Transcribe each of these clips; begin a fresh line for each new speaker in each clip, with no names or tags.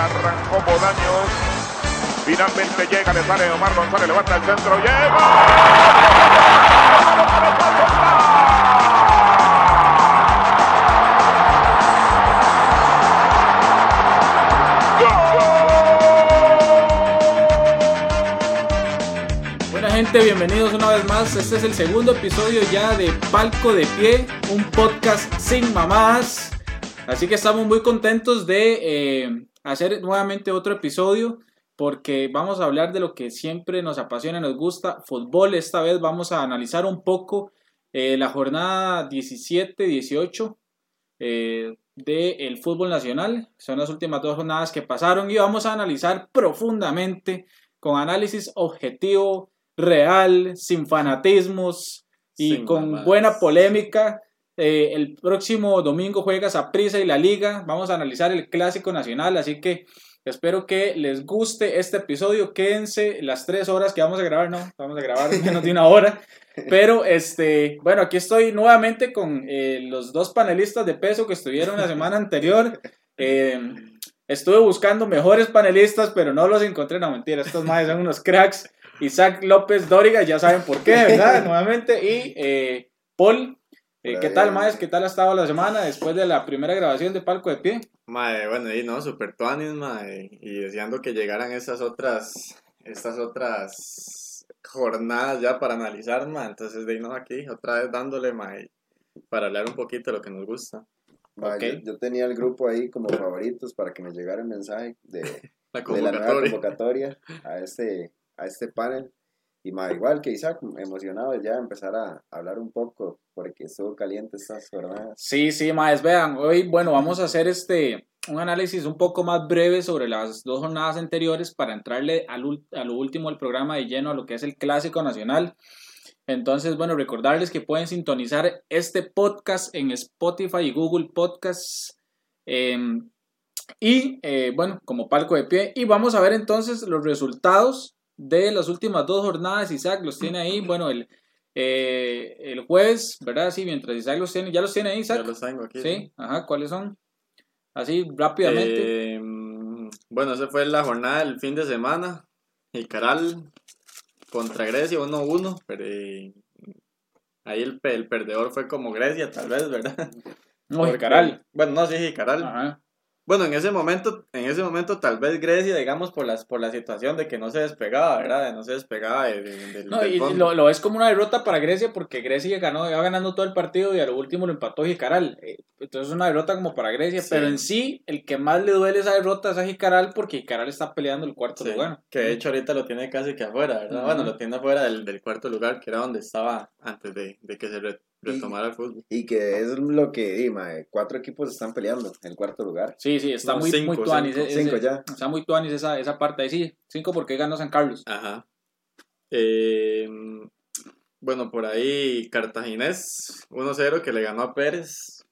Izquierda, arrancó Bodaños. Finalmente llega, le sale Omar González, levanta el centro, llega.
Gente, bienvenidos una vez más. Este es el segundo episodio ya de Palco de Pie, un podcast sin mamás. Así que estamos muy contentos de eh, hacer nuevamente otro episodio porque vamos a hablar de lo que siempre nos apasiona y nos gusta, fútbol. Esta vez vamos a analizar un poco eh, la jornada 17-18 eh, del fútbol nacional. Son las últimas dos jornadas que pasaron y vamos a analizar profundamente con análisis objetivo, real, sin fanatismos y
Sin
con
mamadas.
buena polémica. Eh, el próximo domingo juegas a Prisa y la Liga. Vamos a analizar el clásico nacional, así que espero que les guste este episodio. Quédense las tres horas que vamos a grabar, no, vamos a grabar menos de una hora. Pero este, bueno, aquí estoy nuevamente con eh, los dos panelistas de peso que estuvieron la semana anterior. Eh, estuve buscando mejores panelistas, pero no los encontré. No, mentira, estos más son unos cracks. Isaac López Dóriga, ya saben por qué, ¿verdad? Nuevamente. Y eh, Paul, eh, ¿qué tal, Maes? ¿Qué tal ha estado la semana después de la primera grabación de Palco de Pie?
Mae, bueno, y no, super tuanis, mae, y deseando que llegaran esas otras, estas otras jornadas ya para analizar, mae, entonces de ahí no aquí, otra vez dándole, mae, para hablar un poquito de lo que nos gusta,
Ma,
Ok.
yo, yo tenía el grupo ahí como favoritos para que me llegara el mensaje de,
la
de la nueva
convocatoria.
convocatoria a este, a este panel. Y ma, igual que Isaac, emocionado ya empezar a hablar un poco porque estuvo caliente estas jornadas.
Sí, sí, Maes, vean, hoy, bueno, vamos a hacer este, un análisis un poco más breve sobre las dos jornadas anteriores para entrarle al a lo último del programa de lleno a lo que es el Clásico Nacional. Entonces, bueno, recordarles que pueden sintonizar este podcast en Spotify y Google Podcasts. em, y, eh, bueno, como palco de pie. Y vamos a ver entonces los resultados de las últimas dos jornadas. Isaac los tiene ahí. Bueno, el, eh, el jueves, ¿verdad? Sí, mientras Isaac los tiene. ¿Ya los tiene ahí,
Ya
Isaac?
los tengo aquí.
Sí, ajá, ¿cuáles son? Así, rápidamente.
Eh, bueno, esa fue la jornada del fin de semana, Icaral contra Grecia 1-1, pero eh, ahí el, el perdedor fue como Grecia, tal vez, ¿verdad?
no,
Porque-
Caral.
Bueno, no, sí, Jicaral.
Ajá.
Bueno, en ese momento, en ese momento tal vez Grecia, digamos, por las, por la situación de que no se despegaba, ¿verdad? No se despegaba de- de- del,
No,
del
y lo, lo es como una derrota para Grecia porque Grecia ganó, iba ganando todo el partido y a lo último lo empató Jicaral. Eh, Entonces es una derrota como para Grecia,
Sí.
pero en sí el que más le duele esa derrota es a Jicaral porque Jicaral está peleando el cuarto
Sí,
lugar.
que de hecho ahorita lo tiene casi que afuera, ¿verdad? Bueno, lo tiene afuera del, del cuarto lugar, que era donde estaba antes de, de que se re- retomara el fútbol.
Y que es lo que di, ma, cuatro equipos están peleando en cuarto lugar.
Sí, sí, está
No,
muy,
cinco,
muy tuanis.
cinco.
ese-
Cinco ya.
Está muy tuanis esa, esa parte ahí, sí. Cinco porque ganó San Carlos.
Ajá. Eh, bueno, por ahí Cartaginés 1-0 que le ganó a Pérez.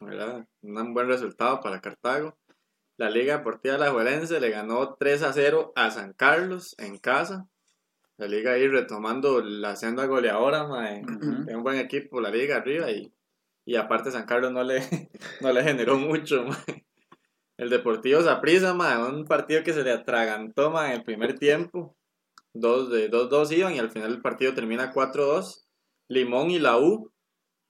¿verdad? Un buen resultado para Cartago. La Liga Deportiva Alajuelense le ganó 3-0 a San Carlos en casa. La Liga ahí retomando la senda goleadora, mae.
Ujú.
Es un buen equipo la Liga arriba y, y aparte San Carlos no le, no le generó mucho, mae. El Deportivo Saprissa, un partido que se le atragantó mae, en el primer tiempo. Dos de 2-2 iban y al final el partido termina 4-2. Limón y la U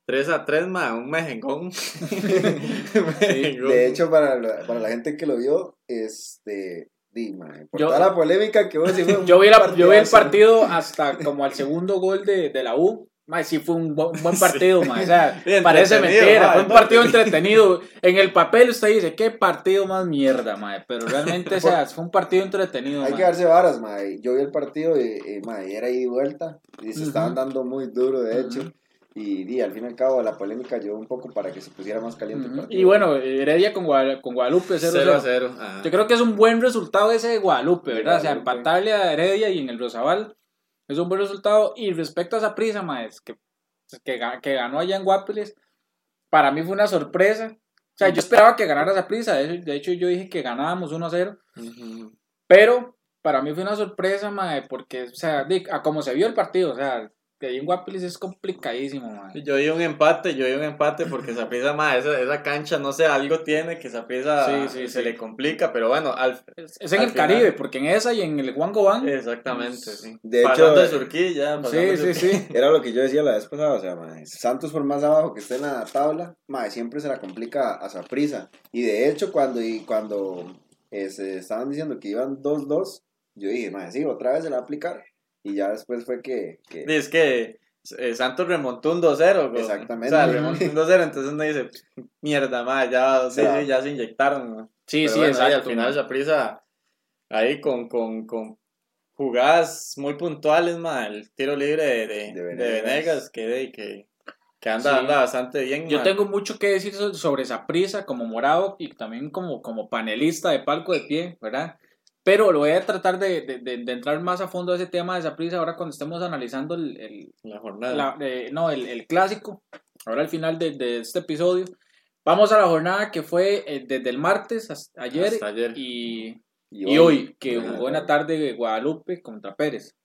3-3, mae, un mejengón. Mejengón.
De hecho, para la, para la gente que lo vio, este, di, ma, por
Yo-
toda la polémica que fue un
Yo vi, la- yo vi el partido hasta como al segundo gol de, de la U. Mae, sí fue un, bu- un buen partido, mae. O sea, parece mentira.
mae,
Fue un
no,
partido entretenido. En el papel usted dice, qué partido más mierda, mae. Pero realmente, o sea, fue un partido entretenido,
Hay
mae.
que darse varas, ma. y Yo vi el partido y, y, ma, y era ida y vuelta. Y se
Ujú.
estaban dando muy duro, de hecho. Y, di, al fin y al cabo, la polémica llevó un poco para que se pusiera más caliente el
Ujú.
partido.
Y bueno, Heredia con, Guada- con Guadalupe 0-0.
0-0. ajá.
Yo creo que es un buen resultado ese de Guadalupe, ¿verdad? O sea,
Guadalupe.
empatarle a Heredia y en el Rosabal es un buen resultado. Y respecto a esa prisa, maes, que, que, que ganó allá en Guapiles, para mí fue una sorpresa. O sea, yo esperaba que ganara esa prisa. De hecho, yo dije que ganábamos 1-0.
Ujú.
Pero para mí fue una sorpresa, mae, porque, o sea, a como se vio el partido, o sea, que ahí en Guapiles es complicadísimo, mae.
Yo di un empate, yo di un empate porque Saprissa, ma, esa, esa cancha, no sé, algo tiene que Saprissa
Sí, sí,
se
sí.
le complica, pero bueno, al,
Es, es en
Al
el
final-
Caribe, porque en esa y en el Juan Gobán.
exactamente, sí.
De
Pasando
hecho,
de Surquilla,
sí, sí, sí.
Era lo que yo decía la vez pasada, o sea, mae, Santos por más abajo que esté en la tabla, mae, siempre se la complica a Saprisa. Y de hecho, cuando, y cuando eh, se estaban diciendo que iban 2-2, yo dije, mae, sí, otra vez se la va a aplicar. Y ya después fue que... que-
Es que eh, Santos remontó un 2-0. güey.
Exactamente.
O sea, remontó un 2-0, entonces uno dice, mierda, ma, ya, sí,
Ya.
sí, ya se inyectaron. ¿no?
Sí,
Pero
sí,
bueno,
exacto.
al final esa prisa ahí con, con, con jugadas muy puntuales, ma, el tiro libre de, de,
De
de
Venegas.
Que, que, que anda,
Sí.
anda bastante bien.
Yo tengo mucho que decir so- sobre esa prisa como morado y también como, como panelista de palco de pie, ¿verdad? Pero lo voy a tratar de, de- de- de entrar más a fondo a ese tema de esa prisa ahora cuando estemos analizando el, el-
la jornada.
la- eh, no, el, el clásico, ahora al final de, de este episodio. Vamos a la jornada que fue eh, desde el martes hasta ayer,
Hasta ayer.
Y, y hoy, que
Ajá.
jugó en la tarde de Guadalupe contra Pérez.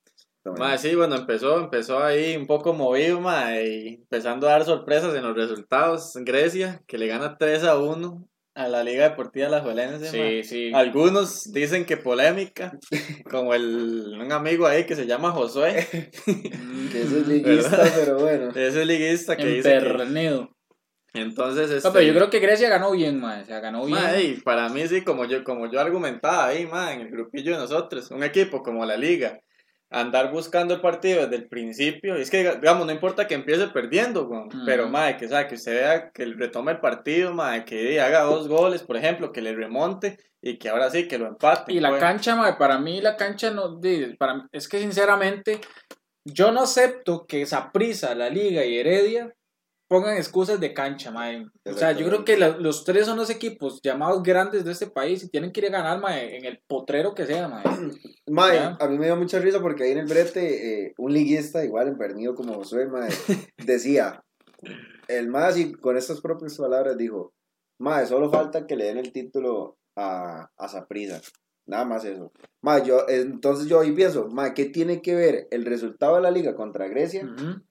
Ma, sí, bueno, empezó, empezó ahí un poco movido, ma, y empezando a dar sorpresas en los resultados. Grecia, que le gana 3 a 1 a la Liga Deportiva La
Sí, sí.
Algunos dicen que polémica, como el, un amigo ahí que se llama Josué,
Que eso es liguista, pero bueno.
ese liguista que dice que...
Empernido.
Entonces, este,
No, pero yo creo que Grecia ganó bien, man. O sea, ganó bien.
ma, y para mí sí, como yo, como yo argumentaba ahí, ma, en el grupillo de nosotros, un equipo como la Liga, andar buscando el partido desde el principio, es que, digamos, no importa que empiece perdiendo, pero, ma, que, que usted vea que retome el partido, ma, que haga dos goles, por ejemplo, que le remonte y que ahora sí, que lo empate.
Y la
pues.
cancha, mae, para mí la cancha no, para, es que sinceramente yo no acepto que Saprissa, la Liga y Heredia pongan excusas de cancha, mae. O sea, yo creo que la- los tres son los equipos llamados grandes de este país y tienen que ir a ganar, mae, en el potrero que sea, mae.
Mae,
Ya.
a mí me dio mucha risa porque ahí en el brete, eh, un liguista, igual empernido como Josué, mae, decía, el mae así, con estas propias palabras, dijo, mae, solo falta que le den el título a, a. Nada más eso. Mae, yo, entonces yo ahí pienso, mae, ¿qué tiene que ver el resultado de la liga contra Grecia
Ujú.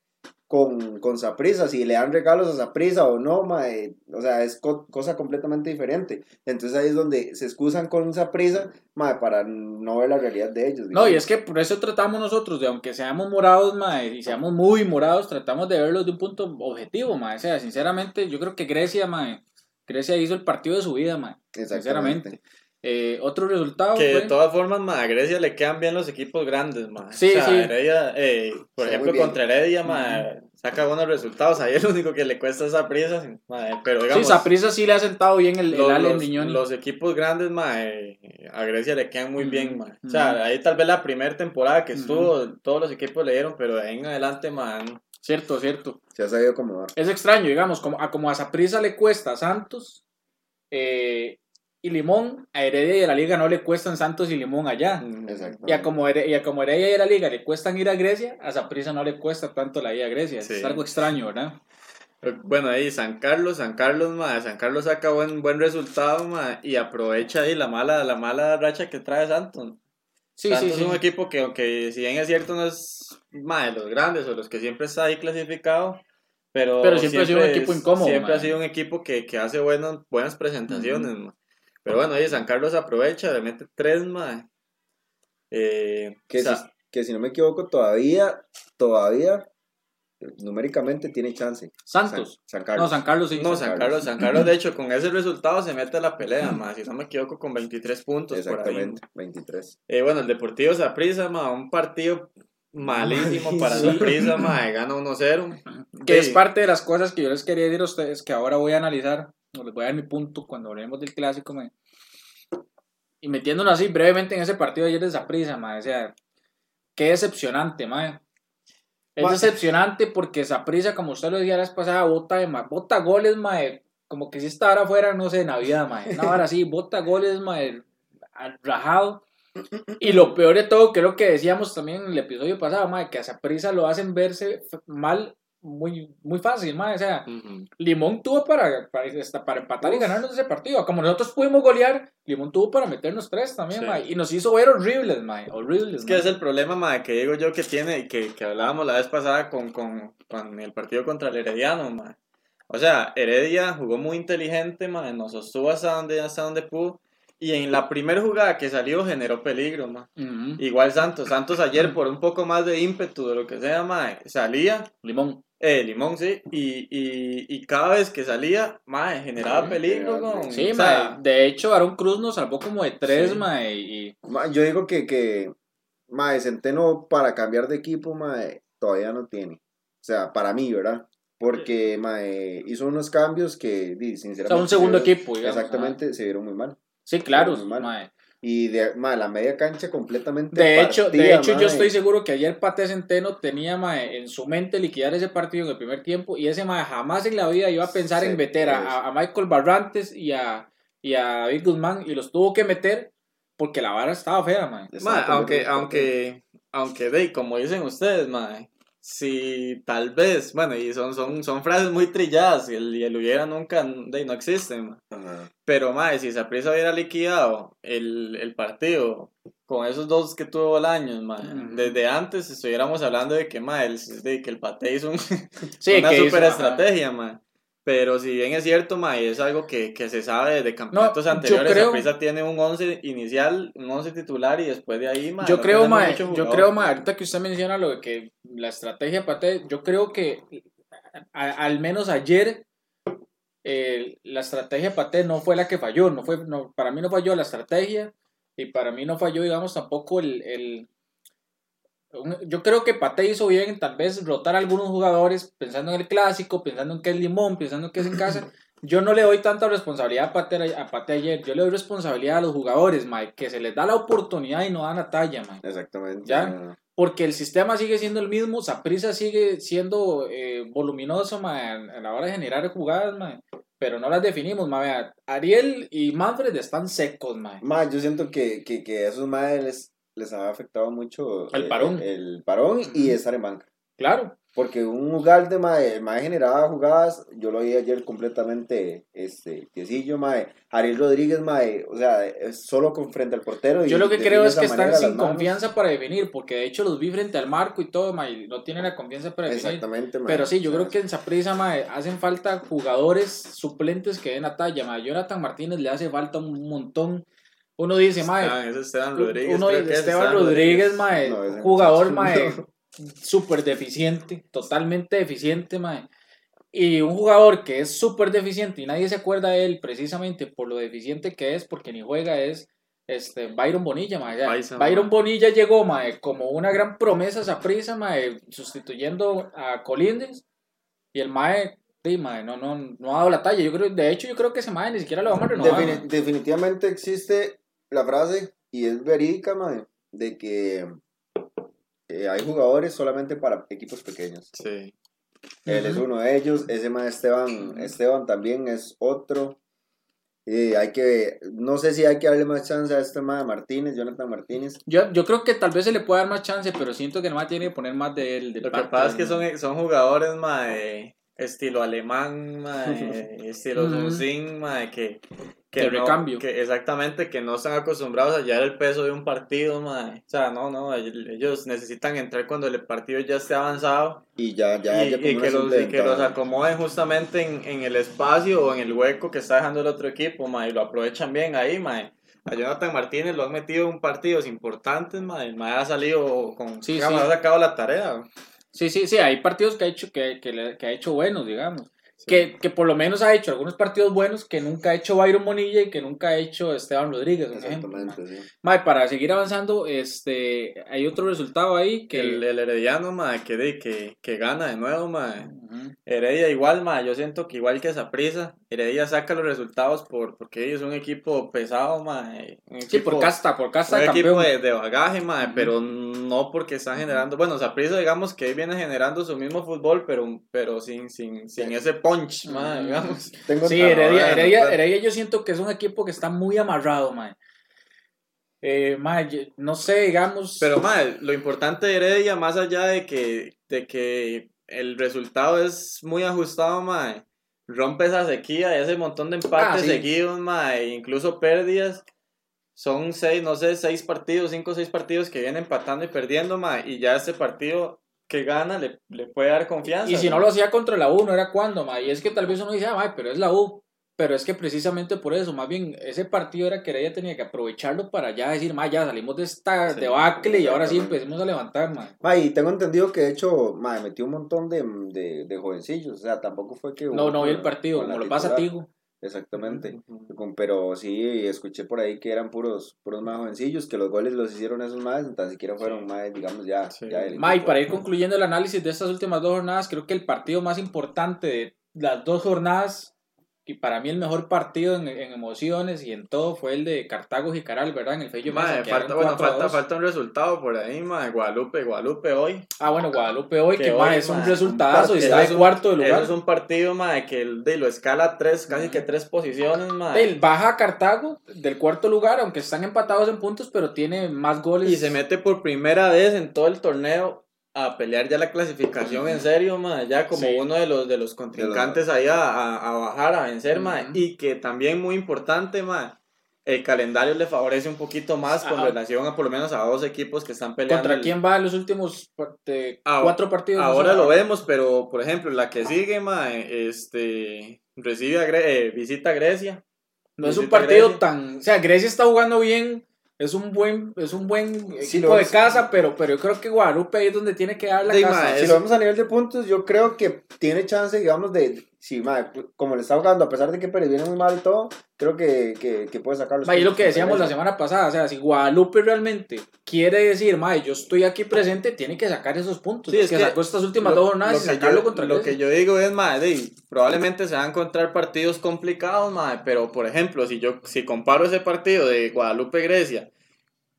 Con, con Saprissa? Si le dan regalos a Saprissa o no, mae, o sea, es co- cosa completamente diferente. Entonces ahí es donde se excusan con Saprissa, mae, para no ver la realidad de ellos.
No, y es que por eso tratamos nosotros, de aunque seamos morados, mae, y seamos muy morados, tratamos de verlos de un punto objetivo, mae. O sea, sinceramente, yo creo que Grecia, mae, Grecia hizo el partido de su vida, mae. Sinceramente. Eh, otro resultado
Que de todas formas, ma, a Grecia le quedan bien los equipos grandes, ma.
Sí,
o sea,
sí.
Heredia, eh, por
Sí,
ejemplo, contra Heredia, ma, saca buenos resultados. Ahí el único que le cuesta esa prisa, ma, pero
Sí,
digamos,
Saprissa sí le ha sentado bien el, el
los,
Ale
los-
Miñoni.
los equipos grandes, ma, eh, a Grecia le quedan muy bien, ma. O sea, ahí tal vez la primera temporada que estuvo, todos los equipos le dieron, pero de ahí en adelante, ma, no.
Cierto, cierto.
Se ha sabido acomodar.
Es extraño, digamos, como a, como a Saprissa le cuesta Santos eh, y Limón, a Heredia y a la Liga no le cuestan Santos y Limón allá.
Exacto.
Y a como, Here- y a como Heredia y a la Liga le cuestan ir a Grecia, a Saprissa no le cuesta tanto la ida a Grecia.
Sí.
Es algo extraño, ¿verdad?
Bueno, ahí San Carlos, San Carlos, ma, San Carlos saca buen, buen resultado, ma, y aprovecha ahí la mala, la mala racha que trae Santos.
Sí,
Santos
sí, sí.
es un equipo que, aunque si bien es cierto, no es más de los grandes o los que siempre está ahí clasificado, pero,
Pero siempre ha sido un equipo incómodo,
Siempre ha sido un equipo que, que hace buenas, buenas presentaciones. ma. Pero bueno, ahí San Carlos aprovecha, le mete tres más. Eh,
Que,
o sea,
si, que si no me equivoco, todavía, todavía, numéricamente tiene chance.
Santos.
San, San Carlos.
No, San Carlos sí.
no,
San
San
Carlos.
Carlos, San Carlos, de hecho, con ese resultado se mete a la pelea, más, si no me equivoco, con 23 puntos por ahí.
Exactamente, 23.
Eh, bueno, el Deportivo Saprissa, ma, un partido malísimo para
Malísimo.
Saprissa, ma, gana 1-0.
Que es
Sí.
parte de las cosas que yo les quería decir a ustedes, que ahora voy a analizar, les voy a dar mi punto cuando hablemos del clásico, mae. y metiéndonos así brevemente en ese partido de ayer de Saprissa, mae, o sea, qué decepcionante, mae. Es decepcionante porque Saprissa, como usted lo decía la vez pasada, bota, de, bota goles, mae, como que si esta hora fuera, no sé, de Navidad, mae. No, ahora sí, bota goles, mae, rajado. Y lo peor de todo, que es lo que decíamos también en el episodio pasado, mae, que a Saprissa lo hacen verse mal muy, muy fácil, mae. O sea. Limón tuvo para, para, para empatar y ganarnos ese partido. Como nosotros pudimos golear, Limón tuvo para meternos tres también,
Sí.
mae. Y nos hizo ver horribles, mae. Horribles,
Es que es el problema, mae, que digo yo que tiene y que, que hablábamos la vez pasada con, con, con el partido contra el Herediano, mae. O sea, Heredia jugó muy inteligente, mae, nos sostuvo hasta donde, hasta donde pudo. Y en la primera jugada que salió generó peligro.
Ujú.
Igual Santos. Santos ayer por un poco más de ímpetu de lo que sea, mae, salía,
Limón.
eh, Limón, sí, y, y, y cada vez que salía, mae, generaba
Sí,
peligro, con,
Sí,
o sea,
mae. De hecho, Aaron Cruz nos salvó como de tres,
Sí.
mae. Y
Ma, yo digo que, que mae, Centeno para cambiar de equipo, mae, todavía no tiene. O sea, para mí, ¿verdad? Porque mae, hizo unos cambios que, di,
o
sinceramente.
sea, un segundo
se-
equipo, digamos.
Exactamente, se vieron muy mal.
Sí, claro, mae.
Y de mae, la media cancha completamente.
De hecho, de hecho yo estoy seguro que ayer Pate Centeno tenía mae, en su mente liquidar ese partido en el primer tiempo y ese mae jamás en la vida iba a pensar
Sí,
en meter a, a Michael Barrantes y a, y a David Guzmán y los tuvo que meter porque la vara estaba fea, mae.
Aunque, aunque, aunque, de, como dicen ustedes, mae, si tal vez, bueno, y son, son, son frases muy trilladas, y el, y el hubiera nunca, de, no existe, ma.
Ajá.
pero mae, si Saprissa hubiera liquidado el, el partido con esos dos que tuvo el año, mae,
Ujú.
desde antes estuviéramos hablando de que, el- de que el Pate hizo un-
Sí,
una
que hizo,
super
ajá.
estrategia, mae. Pero si bien es cierto, mae, es algo que, que se sabe de campeonatos
yo
anteriores.
creo-
Saprissa tiene un 11 inicial, un 11 titular y después de ahí, mae,
Yo
no
creo,
mucho
yo creo, mae, ahorita que usted menciona lo de que la estrategia de Pate, yo creo que a- al menos ayer eh, la estrategia de Pate no fue la que falló, no fue, no, para mí no falló la estrategia y para mí no falló, digamos, tampoco el, el- un- yo creo que Pate hizo bien en tal vez rotar a algunos jugadores pensando en el clásico, pensando en que es limón, pensando en que es en casa. Yo no le doy tanta responsabilidad a Pate, a Pate ayer, yo le doy responsabilidad a los jugadores, Mike, que se les da la oportunidad y no dan la talla, Mike.
Exactamente.
Ya. Porque el sistema sigue siendo el mismo, Saprisa sigue siendo eh, voluminoso mae, a la hora de generar jugadas, mae, pero no las definimos. mae. Vea, Ariel y Manfred están secos, mae.
Ma, yo siento que, que, que a esos madres les, les ha afectado mucho
El parón.
El, parón y estar en banca.
Claro,
Porque un lugar de mae, mae generaba jugadas, yo lo vi ayer completamente este, tiesillo, mae. Ariel Rodríguez, mae, o sea, es solo con frente al portero. y
yo lo que creo es que están sin confianza para definir, porque de hecho los vi frente al marco y todo, mae, y no tienen la confianza para definir.
Exactamente, mae.
Pero sí, yo creo que en Saprisa, mae, hacen falta jugadores suplentes que den la talla, mae. Jonathan Martínez le hace falta un montón. Uno dice, mae,
Esteban, Esteban Rodríguez.
Uno
creo
de
que es
Esteban Rodríguez, mae,
No,
jugador, mae, súper deficiente, totalmente deficiente, mae. Y un jugador que es súper deficiente y nadie se acuerda de él precisamente por lo deficiente que es, porque ni juega, es este, Byron Bonilla, mae.
Paisa,
Byron
mae.
Bonilla llegó, mae, como una gran promesa a prisa, mae, sustituyendo a Colindres. Y el mae, sí, mae, no, no, no ha dado la talla. Yo creo, de hecho, yo creo que ese mae ni siquiera lo vamos a renovar.
defini-
mae.
definitivamente existe la frase, y es verídica, mae, de que eh, hay jugadores solamente para equipos pequeños.
Sí.
Él es uno de ellos, ese más Esteban, Esteban también es otro. Y hay que, no sé si hay que darle más chance a este más Martínez, Jonathan Martínez.
Yo, yo creo que tal vez se le puede dar más chance, pero siento que nomás tiene que poner más de él. de
Lo que pasa es que son, son jugadores, mae, estilo alemán, mae, estilo
Ujú.
Zuzin, mae, que, que
De
no-
recambio.
que exactamente, que no están acostumbrados a llevar el peso de un partido, mae. O sea, no, no, ellos necesitan entrar cuando el partido ya esté avanzado
Y ya, ya,
y,
ya
que los, y que los acomoden justamente en, en el espacio o en el hueco que está dejando el otro equipo, mae, y lo aprovechan bien ahí, mae. A Jonathan Martínez lo han metido en partidos importantes. El mae ha salido con...
Sí,
digamos,
sí.
ha sacado la tarea.
Sí, sí, sí, hay partidos que ha hecho, que, que, le- que ha hecho buenos, digamos. Que, que por lo menos ha hecho algunos partidos buenos que nunca ha hecho Byron Monilla y que nunca ha hecho Esteban Rodríguez.
Exactamente, sí.
Mae, para seguir avanzando, este, hay otro resultado ahí que...
El, el Herediano, mae, que, de- que, que gana de nuevo, mae.
Ujú.
Heredia igual, mae. Yo siento que igual que esa prisa, Heredia saca los resultados por, porque ellos son un equipo pesado, mae. Un
Sí,
equipo,
por casta, por casta
un
de
equipo
campeón.
de, de bagaje, mae,
Ujú.
pero no porque están generando. Bueno, Saprissa, digamos que ahí viene generando su mismo fútbol, pero, pero sin, sin, sin ese punch, mae,
Ujú.
digamos.
Tengo
Sí, Heredia, Heredia, yo siento que es un equipo que está muy amarrado, mae. Eh, no sé, digamos...
Pero, mae, lo importante de Heredia, más allá de que, de que el resultado es muy ajustado, mae. Rompe esa sequía, ese montón de empates
Ah, sí.
seguidos, mae, incluso pérdidas. Son seis, no sé, seis partidos, cinco o seis partidos que vienen empatando y perdiendo, mae. Y ya este partido que gana le, le puede dar confianza.
Y si no lo hacía contra la U, no era cuando, ma. Y es que tal vez uno dice, ah, ma, pero es la U. Pero es que precisamente por eso, más bien, ese partido era que ella tenía que aprovecharlo para ya decir, ma, ya salimos de esta
Sí,
debacle y ahora sí empecemos a levantar, ma.
Ma, y tengo entendido que de hecho, ma, metió un montón de, de, de jovencillos, o sea, tampoco fue que...
No,
hubo
no vi el partido, como lo pasa a. Tigo.
Exactamente. Pero sí, escuché por ahí que eran puros, puros más jovencillos, que los goles los hicieron esos más, ni tan siquiera fueron
Sí.
más, digamos, ya,
Sí.
ya del
Ma, y
equipo.
para ir concluyendo el análisis de estas últimas dos jornadas, creo que el partido más importante de las dos jornadas, y para mí el mejor partido en, en emociones y en todo, fue el de Cartago Jicaral, ¿verdad? En el Fello Mesa,
falta, bueno,
4 a
falta,
2.
falta un resultado por ahí, mae. Guadalupe, Guadalupe hoy.
Ah, bueno, Guadalupe hoy,
Que
que, es un resultado y está
es
de cuarto de lugar.
Eso es un partido, mae, que el- de lo escala tres, casi que tres posiciones, mae.
Él baja a Cartago del cuarto lugar, aunque están empatados en puntos, pero tiene más goles.
Y se mete por primera vez en todo el torneo a pelear ya la clasificación en serio, mae, ya como
Sí.
uno de los de los contrincantes ahí a, a- a bajar, a vencer.
Ujú.
Y que también muy importante, mae, el calendario le favorece un poquito más con
Ajá.
relación a por lo menos a dos equipos que están peleando.
¿Contra
el-
quién va en los últimos
Ah,
cuatro partidos?
Ahora lo vemos, pero por ejemplo, la que sigue, mae, este, recibe a Gre- eh, visita a Grecia.
No es un partido tan. O sea, Grecia está jugando bien. Es un buen, es un buen
Sí,
equipo de casa, pero, pero yo creo que Guadalupe ahí es donde tiene que dar la
Sí,
casa.
ma,
Si lo vemos a nivel de puntos, yo creo que tiene chance, digamos, de. Si, ma, como le está jugando, a pesar de que Pérez viene muy mal y todo, creo que, que, que puede sacar los
Ma, y lo que decíamos la semana pasada, o sea, si Guadalupe realmente quiere decir, ma, yo estoy aquí presente, tiene que sacar esos puntos.
Sí, es
que,
que
sacó estas últimas
Lo-
dos jornadas
lo
y
que
sacarlo
yo-
contra
Lo que yo digo es, madre, probablemente se van a encontrar partidos complicados, madre, pero por ejemplo, si yo si comparo ese partido de Guadalupe-Grecia,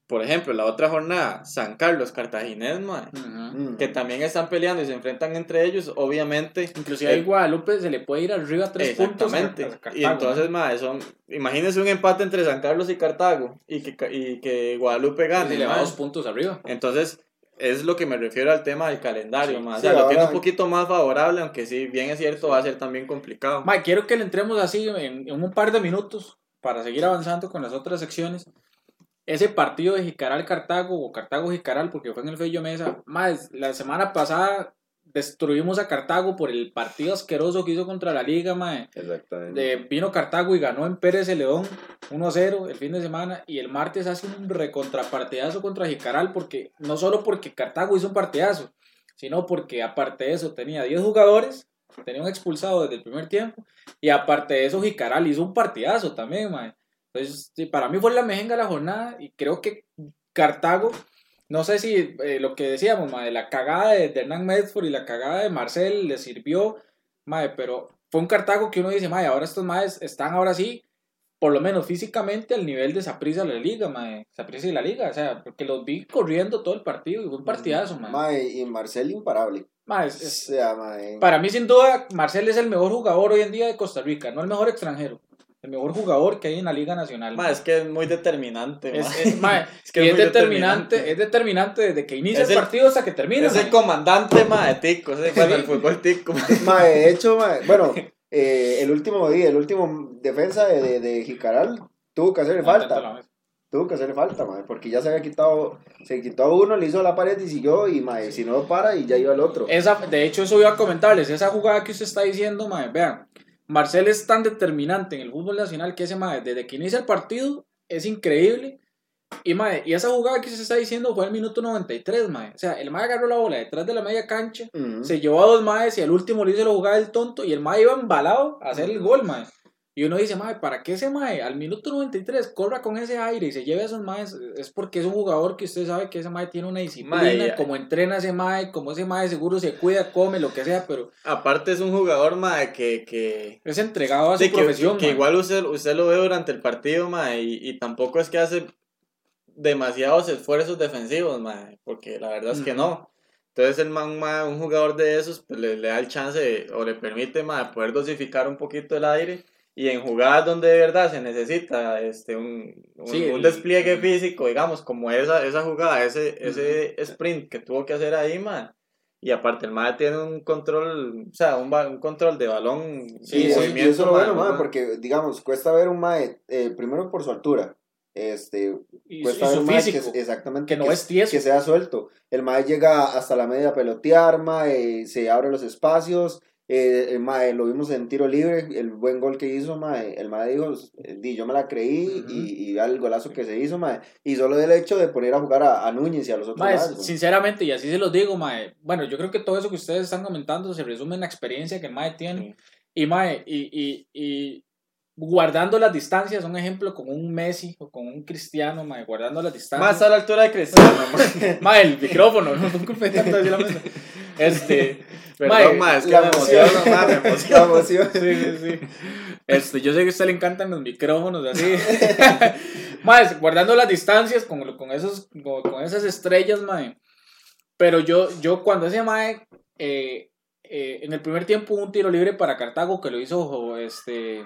por ejemplo, la otra jornada, San Carlos-Cartaginés, madre,
Ujú.
Mm.
que también están peleando y se enfrentan entre ellos, obviamente.
Inclusive ahí
Eh,
Guadalupe se le puede ir arriba tres puntos. a-
Exactamente.
a Cartago,
y entonces, madre, son, imagínense un empate entre San Carlos y Cartago y que, y que Guadalupe gane.
se le va dos puntos arriba.
Entonces, es lo que me refiero al tema del calendario,
Sí.
mae. O
Sí,
sea, lo tiene un poquito más favorable, aunque sí, bien es cierto, va a ser también complicado.
Ma, quiero que le entremos así en, en un par de minutos para seguir avanzando con las otras secciones. Ese partido de Jicaral Cartago o Cartago Jicaral, porque fue en el Fello Mesa. Más, la semana pasada destruimos a Cartago por el partido asqueroso que hizo contra la Liga, mae.
Exactamente.
De, vino Cartago y ganó en Pérez de León 1-0 el fin de semana y el martes hace un recontrapartidazo contra Jicaral porque no solo porque Cartago hizo un partidazo, sino porque aparte de eso tenía 10 jugadores, tenía un expulsado desde el primer tiempo y aparte de eso Jicaral hizo un partidazo también, mae. Entonces, sí, para mí fue la mejenga la jornada y creo que Cartago no sé si eh, lo que decíamos, mae, la cagada de, de Hernán Medford y la cagada de Marcel le sirvió, mae, pero fue un Cartago que uno dice, mae, ahora estos maes están ahora sí, por lo menos físicamente, al nivel de Saprissa de la liga, mae, Saprissa y la liga, o sea, porque los vi corriendo todo el partido y fue un partidazo, mae.
Mae, y Marcel imparable.
Es-
sea, mae.
para mí, sin duda, Marcel es el mejor jugador hoy en día de Costa Rica, no el mejor extranjero, el mejor jugador que hay en la Liga Nacional.
Ma, es que es muy determinante.
Es,
ma.
es- mae,
Es que
y
es
determinante,
determinante.
es determinante desde que inicia el
el-
partido hasta que termina.
Es el comandante, ma, de Tico. Es el, el fútbol Tico. ma.
De hecho, bueno, eh, el último día, el último defensa de, de, de Jicaral tuvo que hacerle falta. Tuvo que hacerle falta, mae, porque ya se había quitado, se quitó uno, le hizo la pared y siguió, y mae, si no para y ya iba el otro.
Esa, de hecho, eso iba a comentarles. Esa jugada que usted está diciendo, mae, vean, Marcel es tan determinante en el fútbol nacional que ese mae, desde que inicia el partido, es increíble. Y, mae, y esa jugada que usted está diciendo fue al minuto 93, mae. O sea, el mae agarró la bola detrás de la media cancha, se llevó a dos maes y al último le hizo la jugada del tonto y el mae iba embalado a hacer el gol, mae. Y uno dice, mae, ¿para qué ese mae al minuto 93 corra con ese aire y se lleve a esos maes? Es porque es un jugador que usted sabe que ese mae tiene una disciplina,
Mae,
como entrena ese mae, como ese mae seguro se cuida, come, lo que sea, pero
Aparte es un jugador, ma, que... que...
es entregado a su
que-
profesión.
que,
mae.
igual usted, usted lo ve durante el partido, ma, y, y tampoco es que hace demasiados esfuerzos defensivos, ma, porque la verdad es que
Ujú.
no. Entonces el man, ma, un jugador de esos, pues, le, le da el chance de- o le permite ma, poder dosificar un poquito el aire y en jugadas donde de verdad se necesita este, un, un,
Sí,
un
el-
despliegue físico, digamos, como esa, esa jugada, ese, ese sprint que tuvo que hacer ahí, ma, Y aparte, el mae tiene un control, o sea, un, un control de balón
Sí,
y,
y
sí,
y
movimiento.
eso es lo bueno,
mae,
porque, digamos, cuesta ver un mae, eh, primero por su altura, este,
Y, y
cuesta ver
su
un mae que, exactamente,
que no es tieso.
que sea suelto. El mae llega hasta la media a pelotear, mae, se abre los espacios, eh, el mae, lo vimos en tiro libre, el buen gol que hizo, mae, el mae dijo, eh, di, yo me la creí y, y el golazo que se hizo, mae, y solo el hecho de poner a jugar a, a Núñez y a los otros
Mae, sinceramente, y así se los digo, mae. Bueno, yo creo que todo eso que ustedes están comentando se resume en la experiencia que el mae tiene. Y mae, y, y, y guardando las distancias, un ejemplo con un Messi o con un Cristiano, mae, guardando las distancias.
Más a la altura de Cristiano, mae.
El micrófono, no no la mesa. Este,
Perdón,
mae,
es que
la
me
emoción.
mae, me
La
emociono.
emoción.
Sí, sí, sí. Este, yo sé que a usted le encantan los micrófonos así. Más, guardando las distancias con, con, esos, con, con esas estrellas, mae. Pero yo, yo cuando ese mae, eh, eh, en el primer tiempo hubo un tiro libre para Cartago que lo hizo este,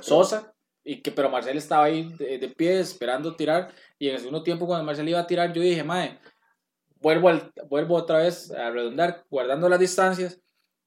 Sosa.
y que, pero Marcel estaba ahí de, de pie esperando tirar. Y en el segundo tiempo, cuando Marcel iba a tirar, yo dije, mae, vuelvo, al, vuelvo otra vez a redondar, guardando las distancias.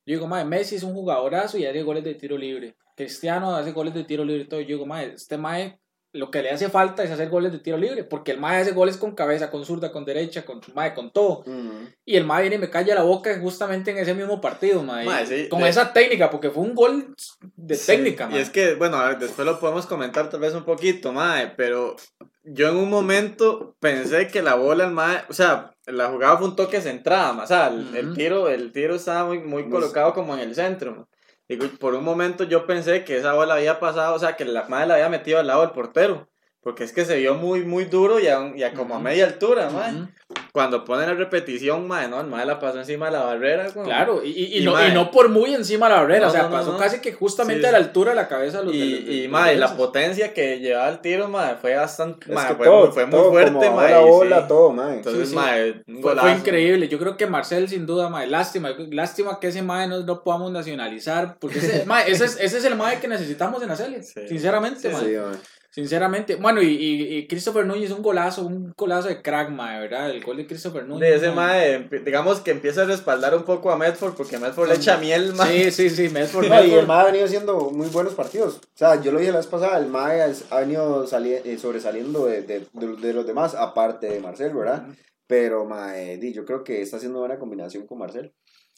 Yo digo, mae, Messi es un jugadorazo y hace goles de tiro libre. Cristiano hace goles de tiro libre y todo. Yo digo, mae, este mae, lo que le hace falta es hacer goles de tiro libre, porque el mae hace goles con cabeza, con zurda, con derecha, con mae, con todo.
Ujú.
Y el mae viene y me calla la boca justamente en ese mismo partido, mae.
Mae, sí,
con
de-
esa técnica, porque fue un gol de
Sí,
técnica,
Y
mae.
es que, bueno, a ver, después lo podemos comentar tal vez un poquito, mae, pero yo en un momento pensé que la bola, el mae, o sea, la jugada fue un toque centrada, mae, o sea, el, el
Ujú.
tiro, el tiro estaba muy, muy colocado como en el centro. Digo, por un momento yo pensé que esa bola había pasado, o sea, que la madre la había metido al lado del portero. Porque es que se vio muy, muy duro y a, y a como a
Ujú.
media altura, mae.
Ujú.
Cuando ponen la repetición, mae, no, el mae la pasó encima de la barrera, güey.
Claro, y, y, y
Y,
no, y no por muy encima de la barrera,
No,
o sea,
no, no,
pasó
no.
casi que justamente
Sí.
a la altura de la cabeza los de los- de
Y, y
los
mae, la potencia que llevaba el tiro, mae, fue bastante,
que
fue,
todo,
muy- fue muy
todo,
fuerte,
como
mae.
la
y
bola,
sí.
todo, mae.
Entonces,
Sí, sí.
mae, un
Fue, increíble, yo creo que Marcel sin duda, mae, lástima, lástima que ese mae no lo podamos nacionalizar, porque ese, mae, ese, es, ese es el mae que necesitamos en la serie,
Sí.
sinceramente, mae.
Sí, mae.
Sinceramente, bueno, y, y, y Christopher Núñez un golazo, un golazo de crack, mae, ¿verdad? El gol de Christopher Núñez.
De ese
mae.
digamos que empieza a respaldar un poco a Medford, porque Medford le echa miel, mae.
Sí, sí, sí, Medford,
No, y el. MAE ha venido haciendo muy buenos partidos. O sea, yo lo dije la vez pasada, el MAE ha venido eh, sobresaliendo de, de, de- de los demás, aparte de Marcel, ¿verdad? Pero MAE, yo creo que está haciendo buena combinación con Marcel.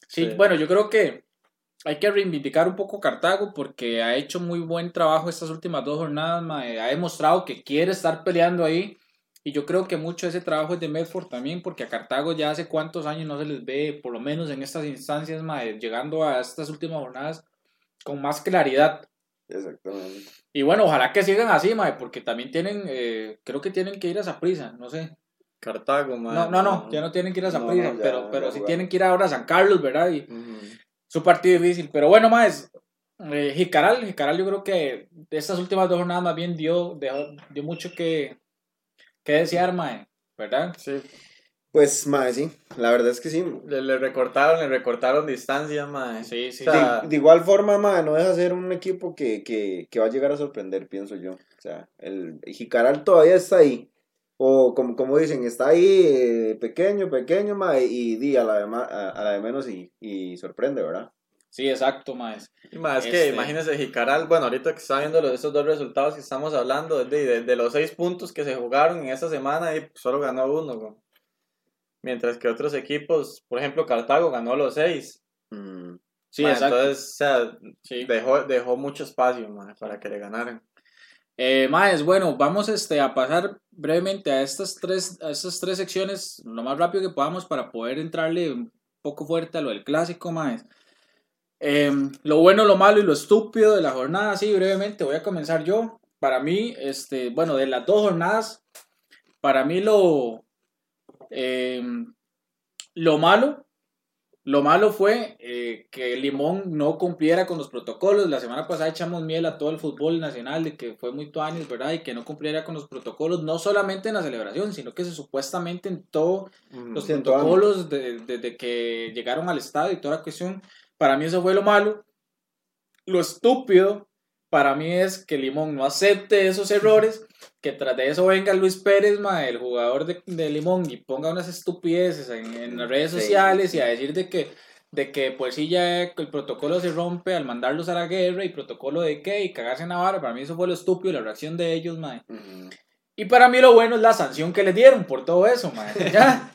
Sí,
Sí.
bueno, yo creo que hay que reivindicar un poco Cartago porque ha hecho muy buen trabajo estas últimas dos jornadas, mae. ha demostrado que quiere estar peleando ahí y yo creo que mucho de ese trabajo es de Medford también porque a Cartago ya hace cuántos años no se les ve, por lo menos en estas instancias, mae, llegando a estas últimas jornadas con más claridad.
Exactamente.
Y bueno, ojalá que sigan así, mae, porque también tienen, eh, creo que tienen que ir a Saprissa, no sé.
Cartago, mae.
No, no, no, ya no tienen que ir a
no, ya-
pero, pero sí tienen que ir ahora a San Carlos, ¿verdad? Y, Su partido difícil. Pero bueno, más, eh, Jicaral, Jicaral yo creo que de estas últimas dos jornadas más bien dio, dejó- dio mucho que, que desear, mae, ¿verdad?
Sí.
Pues, MAE, sí, la verdad es que sí.
Le, le recortaron, le recortaron distancia, mae.
Sí, sí,
O sea,
de, de igual forma, MAE, no deja de ser un equipo que, que, que va a llegar a sorprender, pienso yo. O sea, el Jicaral todavía está ahí. O como, como dicen, está ahí eh, pequeño, pequeño, MAE, y di a la de, ma- a, a la de menos y, y sorprende, ¿verdad?
Sí, exacto, mae.
Y más es
Este-
que imagínense Jicaral, bueno, ahorita que está viendo los- esos dos resultados que estamos hablando, de, de, de los seis puntos que se jugaron en esta semana, y solo ganó uno. Mientras que otros equipos, por ejemplo, Cartago ganó los seis.
Mm.
Sí,
Ma,
exacto.
Entonces, o sea,
Sí.
dejó, dejó mucho espacio ma, para que le ganaran.
Eh, Maes, bueno, vamos este, a pasar brevemente a estas, tres, a estas tres secciones lo más rápido que podamos para poder entrarle un poco fuerte a lo del clásico, Maes. Eh, lo bueno, lo malo y lo estúpido de la jornada, sí, brevemente, voy a comenzar yo. Para mí, este, bueno, de las dos jornadas, para mí lo, eh, lo malo, lo malo fue eh, que Limón no cumpliera con los protocolos. La semana pasada echamos miel a todo el fútbol nacional de que fue muy tuanis, ¿verdad? Y que no cumpliera con los protocolos, no solamente en la celebración, sino que se, supuestamente en todos los
Sí, en todo
protocolos de- desde que llegaron al estadio y toda la cuestión. Para mí eso fue lo malo. Lo estúpido para mí es que Limón no acepte esos errores, que tras de eso venga Luis Pérez, mae, el jugador de, de Limón, y ponga unas estupideces en, en las redes
Sí.
sociales y a decir de que, de que pues sí ya el protocolo se rompe al mandarlos a la guerra y protocolo de qué y cagarse en Navarra, para mí eso fue lo estúpido, la reacción de ellos.
Ujú.
Y para mí lo bueno es la sanción que les dieron por todo eso, mae. Ya.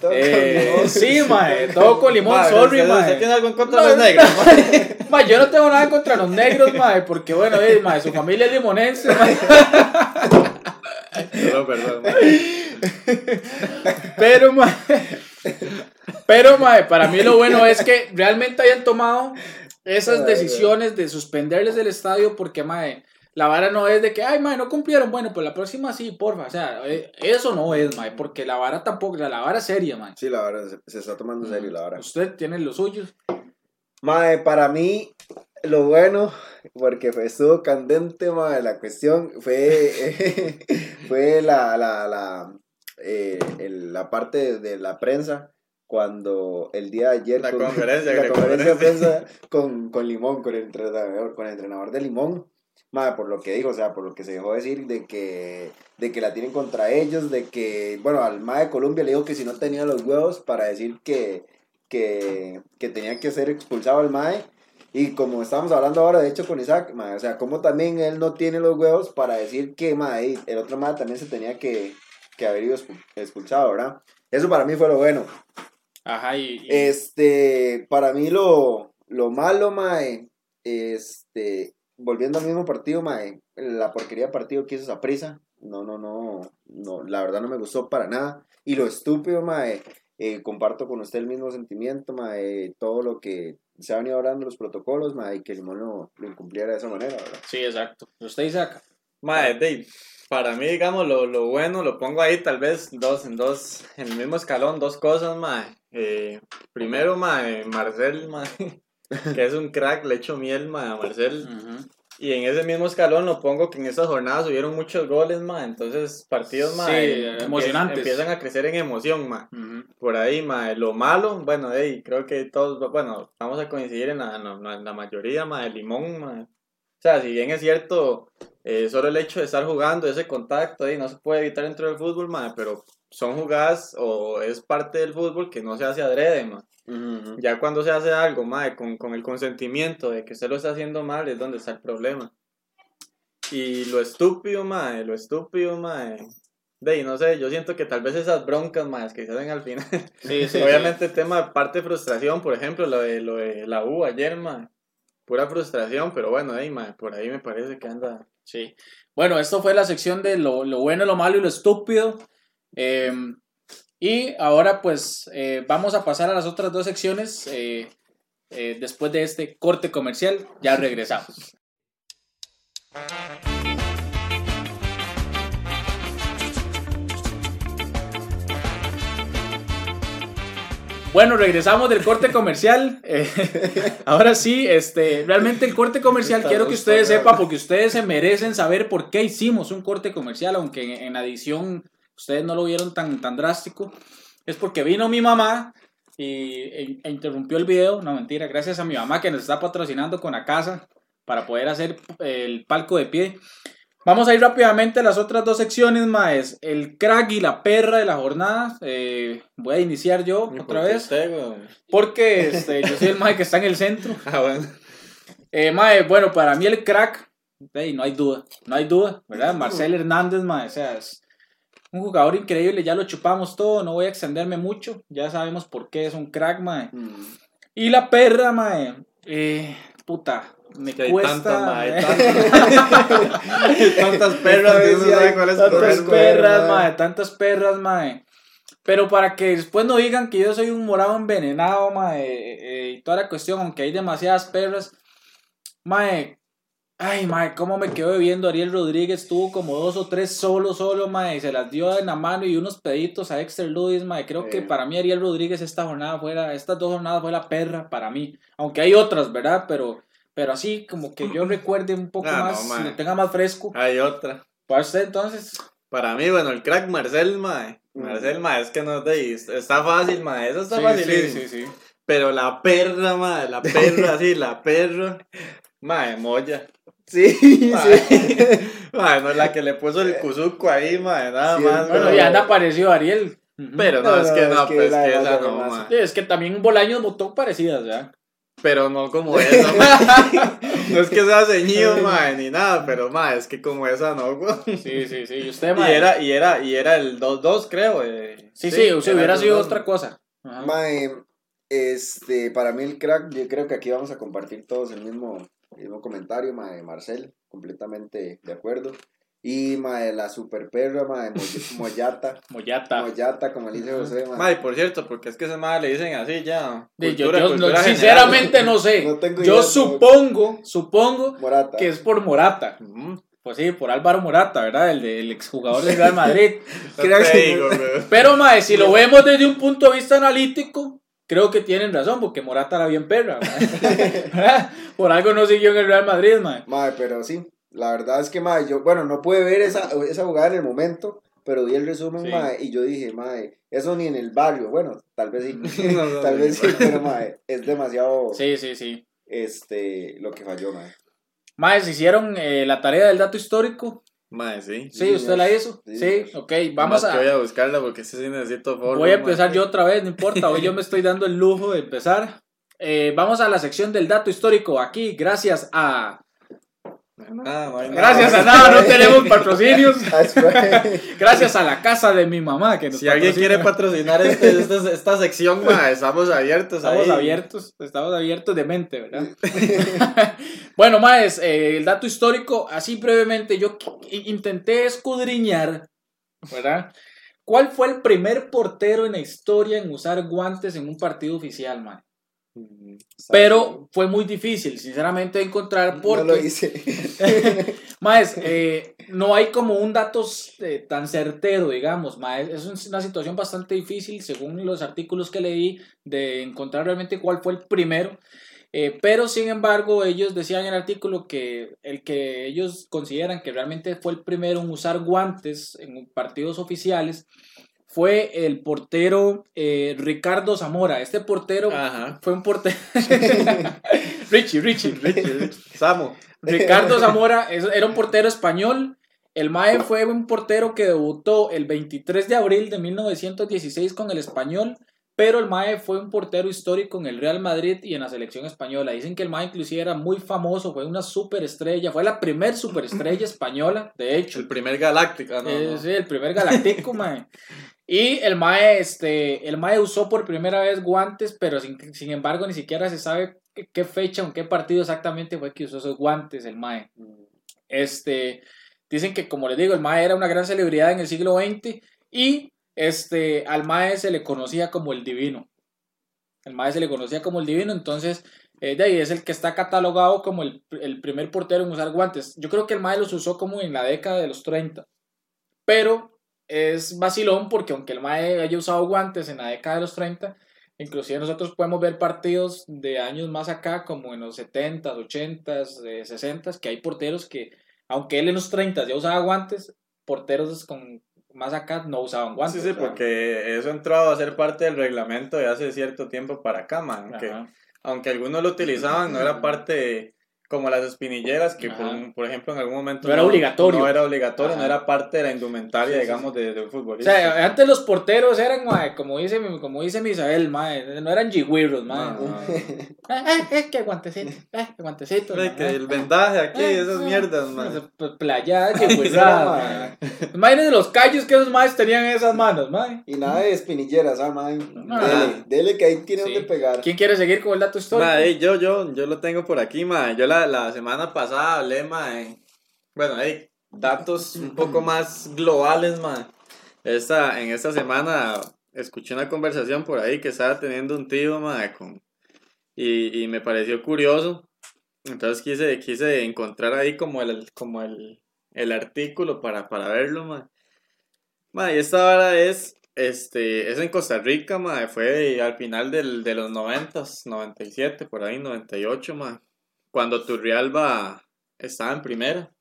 Todo
Eh,
con limón.
sí, mae, todo con limón, sorry,
¿usted,
mae.
¿Usted tiene algo en contra
No,
de los negros? mae?
Ma, yo no tengo nada contra los negros, mae, porque bueno, eh, mae, su familia es limonense, mae.
Perdón, perdón. mae.
pero mae, pero mae, para mí lo bueno es que realmente hayan tomado esas decisiones de suspenderles el estadio porque mae, la vara no es de que, ay, mae, no cumplieron, bueno, pues la próxima sí, porfa, o sea, eh, eso no es, mae, porque la vara tampoco, la, la vara es seria, mae.
Sí, la verdad, se, se está tomando en serio, la verdad.
Usted tiene los suyos.
Mae, para mí, lo bueno, porque fue, estuvo candente, mae, la cuestión fue, fue la, la, la, eh, el- la parte de, la prensa cuando el día de ayer
La
con-
conferencia,
la conferencia de prensa con, con Limón, con el entrenador, con el entrenador de Limón, mae, por lo que dijo, o sea, por lo que se dejó decir de que, de que la tienen contra ellos, de que, bueno, al mae de Colombia le dijo que si no tenía los huevos para decir que, que, que tenía que ser expulsado el mae. Y como estábamos hablando ahora, de hecho, con Isaac, o sea, como también él no tiene los huevos para decir que mae, el otro mae también se tenía que, que haber ido expulsado, ¿verdad? Eso para mí fue lo bueno.
Ajá, y, y-
Este, para mí lo, lo malo, mae, este, volviendo al mismo partido, mae, la porquería de partido que hizo esa prisa, no, no, no, no, la verdad no me gustó para nada. Y lo estúpido, mae, eh, comparto con usted el mismo sentimiento, mae, todo lo que se ha venido hablando, los protocolos, mae, y que Limón lo, lo incumpliera de esa manera, ¿verdad?
sí, exacto. Usted Isaac.
Mae, Dave, para mí, digamos, lo, lo bueno, lo pongo ahí tal vez dos, en dos, en el mismo escalón, dos cosas, mae. Eh, primero, mae, Marcel, mae, que es un crack, le echo miel, mae, a Marcel. Y en ese mismo escalón lo pongo que en estas jornadas hubieron muchos goles, mae. Entonces, partidos,
Sí,
mae,
emocionantes.
empiezan a crecer en emoción.
Ujú.
Por ahí, mae, lo malo, bueno, hey, creo que todos, bueno, vamos a coincidir en la, en la- mayoría, mae, limón, mae. O sea, si bien es cierto, eh, solo el hecho de estar jugando, ese contacto ahí, no se puede evitar dentro del fútbol, mae, pero son jugadas o es parte del fútbol que no se hace adrede, mae. Ya cuando se hace algo, mae, con, con el consentimiento de que usted lo está haciendo mal, es donde está el problema. Y lo estúpido, mae, lo estúpido, mae. De ahí, no sé, yo siento que tal vez esas broncas, mae, que se hacen al final.
Sí, sí,
Obviamente el tema de parte de frustración, por ejemplo, lo de, lo de la U ayer, mae. Pura frustración, pero bueno, ahí, mae, por ahí me parece que anda.
Sí. Bueno, esto fue la sección de lo, lo bueno, lo malo y lo estúpido. Eh, y ahora pues eh, vamos a pasar a las otras dos secciones. eh, eh, después de este corte comercial, ya regresamos. Bueno, regresamos del corte comercial. Eh, ahora sí, este, realmente el corte comercial
Está
quiero que ustedes sepan porque ustedes se merecen saber por qué hicimos un corte comercial, aunque en, en adición ustedes no lo vieron tan, tan drástico. Es porque vino mi mamá y e- e interrumpió el video. No, mentira, gracias a mi mamá que nos está patrocinando con la casa para poder hacer el palco de pie. Vamos a ir rápidamente a las otras dos secciones, más el crack y la perra de la jornada. Eh, voy a iniciar yo
¿Y
otra
por
vez.
usted?
Porque este, yo soy el mae que está en el centro.
Ah, bueno.
Eh, mae, bueno, para mí el crack, ey, no hay duda, no hay duda, ¿verdad? Marcel Hernández, mae, o sea, es un jugador increíble, ya lo chupamos todo, no voy a extenderme mucho, ya sabemos por qué es un crack, mae. Y la perra, mae, eh, puta, me
Que hay
cuesta.
tantas, mae, tantas, hay tantas perras que
hay
es
tantas perras,
mae.
tantas perras, mae. Pero para que después no digan que yo soy un morado envenenado, mae, eh, y toda la cuestión, aunque hay demasiadas perras, mae, ay, mae, cómo me quedo viendo Ariel Rodríguez, tuvo como dos o tres solo, solo, mae, y se las dio en la mano y unos peditos a Dexter Lewis, mae, creo que para mí Ariel Rodríguez esta jornada fuera, estas dos jornadas fue la perra para mí, aunque hay otras, ¿verdad? Pero, pero así como que yo recuerde un poco
Ah, no,
más,
mae.
lo tenga más fresco.
Hay otra.
Para usted entonces,
Para mí, bueno, el crack Marcel, mae.
Mm.
Marcel, mae, es que no te está fácil, mae. Eso está
Sí,
fácil.
sí, sí, sí.
Pero la perra, mae, la perra, sí, la perra. Mae, Moya.
Sí, sí.
Mae, no es la que le puso el cuzuco ahí, mae, nada
Sí,
más.
Bueno, ya anda parecido a Ariel.
Pero no,
No,
es
no,
que
es
no,
que
pues
la
que esa
más,
no.
Sí, es que también Bolaños votó parecidas, ¿ya?
Pero no como esa. No es que sea ceñido, mae, ni nada, pero mae, es que como esa no, güey.
Sí, sí, sí. ¿Y usted,
Y
mae?
era, y era, y era el 2-2, creo. eh.
Sí, sí, si
era
hubiera sido
2-2.
otra cosa. Ajá.
Mae, este, para mí el crack, yo creo que aquí vamos a compartir todos el mismo, mismo comentario, mae, Marcel, completamente de acuerdo. Y mae, la super perra, mae, Moy- Moyata,
Moyata.
Moyata, como le dice José, mae.
Mae, por cierto, porque es que ese mae le dicen así ya.
Sí, yo,
cultura-
yo no-
cultura general.
sinceramente no sé.
No tengo
yo
idea,
supongo, supongo
Morata.
que es por Morata. Pues sí, por Álvaro Morata, ¿verdad? El, de- el exjugador del Real Madrid.
Creo que-.
Pero, mae, si lo vemos desde un punto de vista analítico, creo que tienen razón, porque Morata era bien perra. por algo no siguió en el Real Madrid, mae.
Mae, pero sí, la verdad es que, mae, yo, bueno, no pude ver esa, esa jugada en el momento, pero vi el resumen,
Sí.
mae, y yo dije, mae, eso ni en el barrio, bueno, tal vez sí,
No, no,
tal
no,
vez sí, pero, mae, es demasiado,
Sí, sí, sí.
este, lo que falló, mae.
Mae, ¿se hicieron eh, la tarea del dato histórico?
Mae, sí.
Sí,
Sí,
¿usted la hizo?
Sí,
Sí,
señor.
ok, vamos
Más que voy
a...
a buscarla porque ese sí necesito forma.
Voy a
mae.
empezar yo otra vez, no importa, hoy yo me estoy dando el lujo de empezar. Eh, vamos a la sección del dato histórico aquí, gracias a...
Ah.
Gracias a nada, no tenemos patrocinios. Gracias a la casa de mi mamá que nos
Si alguien quiere patrocinar este- este- esta sección, mae, estamos abiertos
Estamos
ahí.
abiertos, estamos abiertos de mente, ¿verdad? bueno, Maes, eh, el dato histórico, así brevemente, yo intenté escudriñar, ¿verdad? ¿Cuál fue el primer portero en la historia en usar guantes en un partido oficial, Mae? Pero fue muy difícil, sinceramente, encontrar porque...
No lo hice.
Maes, eh, no hay como un dato eh, tan certero, digamos, maes. Es un- una situación bastante difícil, según los artículos que leí, de encontrar realmente cuál fue el primero. Eh, pero, sin embargo, ellos decían en el artículo que el que ellos consideran que realmente fue el primero en usar guantes en partidos oficiales fue el portero eh, Ricardo Zamora. Este portero
Ajá.
fue un portero... Richie, Richie, Richie.
Samo.
Ricardo Zamora es- era un portero español. El Mae fue un portero que debutó el 23 de abril de 1916 con el español, pero el Mae fue un portero histórico en el Real Madrid y en la selección española. Dicen que el Mae inclusive era muy famoso, fue una superestrella, fue la primer superestrella española, de hecho.
El primer galáctico. ah, no,
Eh,
no.
sí, el primer galáctico, mae. Y el mae, este, el mae usó por primera vez guantes, pero sin, sin embargo ni siquiera se sabe qué, fecha o qué partido exactamente fue que usó esos guantes el mae. Este, dicen que como les digo, el mae era una gran celebridad en el siglo XX y este, al mae se le conocía como el divino. El mae se le conocía como el divino, entonces eh, de ahí es el que está catalogado como el, el primer portero en usar guantes. Yo creo que el mae los usó como en la década de los 30. Pero es vacilón porque aunque el Mae haya usado guantes en la década de los 30, inclusive nosotros podemos ver partidos de años más acá, como en los 70s, 80s, eh, 60s, que hay porteros que, aunque él en los 30 ya usaba guantes, porteros con más acá no usaban guantes.
Sí, sí,
o sea,
porque eso entró a ser parte del reglamento de hace cierto tiempo para acá, man. Aunque,
ajá.
aunque algunos lo utilizaban, no era parte como las espinilleras, que por, por ejemplo en algún momento
No era obligatorio.
No era obligatorio, no era parte de la indumentaria,
Sí, sí,
digamos, de, de un
O
futbolista.
sea, antes los porteros eran, mae, como dice, mi- como dice Misael, mae, no eran jigüirros, mae.
No, no, no.
Eh, eh, eh, que guantecito, eh, que guantecito. Mae.
que el vendaje aquí,
Eh,
esas mierdas, man.
Pues playa,
será,
jigüirradas, mae. Imagínense los callos que esos maes tenían en esas manos, mae.
Y nada de espinilleras, ah.
Ah.
Dele, dele que ahí tiene
Sí.
donde pegar.
¿Quién quiere seguir con el dato histórico?
Ma, ey, yo, yo, yo lo tengo por aquí, ma. Yo la, la semana pasada hablé, ma, en- bueno, hey, datos un poco más globales, ma. Esta, en esta semana escuché una conversación por ahí que estaba teniendo un tío, ma, con, y, y me pareció curioso. Entonces quise, quise encontrar ahí como el, como el, el artículo para, para verlo, ma. Ma, y esta vara es, este, es en Costa Rica, ma, fue al final del, de los 90, 97, por ahí, 98, ma, cuando Turrialba estaba en primera.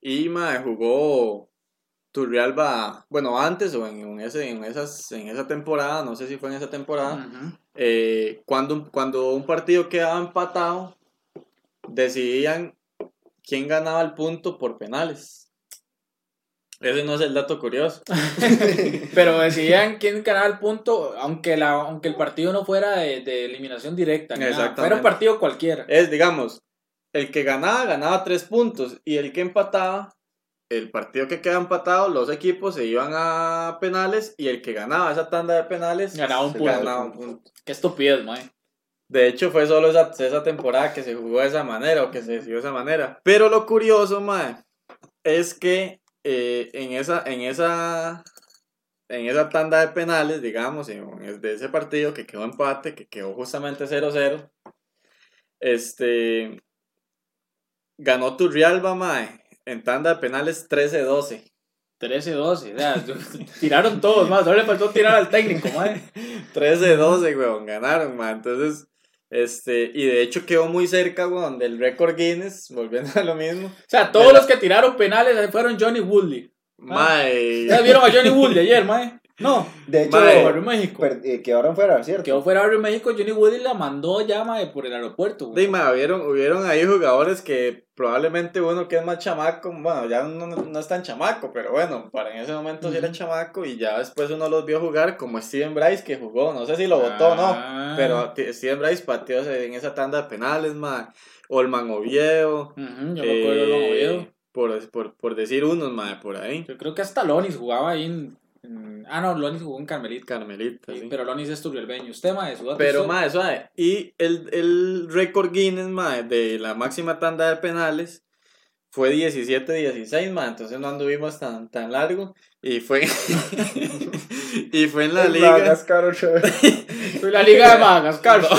Y, ma, jugó Turrialba, bueno, antes o en, en ese, en, esas, en esa temporada, no sé si fue en esa temporada, eh, cuando, cuando un partido quedaba empatado, decidían quién ganaba el punto por penales. Ese no es el dato curioso.
Pero decidían quién ganaba el punto, aunque, la, aunque el partido no fuera de, de eliminación directa.
Exactamente.
Fuera un partido cualquiera.
Es, digamos, el que ganaba, ganaba tres puntos. Y el que empataba, el partido que queda empatado, los equipos se iban a penales. Y el que ganaba esa tanda de penales,
Ganaba un punto.
ganaba un punto.
Qué estupidez, mae.
De hecho, fue solo esa, esa temporada que se jugó de esa manera o que se decidió de esa manera. Pero lo curioso, mae, es que eh, en, esa, en, esa, en esa tanda de penales, digamos, en, de ese partido que quedó empate, que quedó justamente 0-0, este, ganó Turrialba, mae, en tanda de penales 13-12.
13-12. O sea, tiraron todos, más. Solo le faltó tirar al técnico, mae.
13-12, weón, ganaron, mae. Entonces, este, y de hecho quedó muy cerca, weón, del récord Guinness, volviendo a lo mismo.
O sea, todos los que tiraron penales fueron Johnny Woodley.
Mae.
¿Ya vieron a Johnny Woodley ayer, mae? No.
De hecho,
Mae.
Barrio México.
per- eh, quedaron fuera, ¿cierto?
Quedó fuera Barrio México, Johnny Woodley la mandó ya, mae, por el aeropuerto, güey.
Sí, mae, hubieron, hubieron ahí jugadores que probablemente uno que es más chamaco, bueno, ya no, no es tan chamaco, pero bueno, para en ese momento sí era chamaco y ya después uno los vio jugar como Steven Bryce que jugó, no sé si lo votó o
Ah.
no, pero que Steven Bryce pateó en esa tanda de penales, mae. Olman Oviedo.
Ujú, yo me acuerdo
eh,
Oviedo.
por, por, por decir unos, mae, por ahí.
Yo creo que hasta Lonis jugaba ahí en. En- ah, no, Lonis jugó en Carmelita.
Carmelita,
Sí. Pero Lonis es turrialbeño. Usted, mae, su
Pero, mae, suave. Y el, el récord Guinness, mae, de la máxima tanda de penales fue 17-16, mae. Entonces no anduvimos tan, tan largo. Y fue, y fue en la
El
liga.
Madagascar otra vez.
Soy la Liga de Madagascar.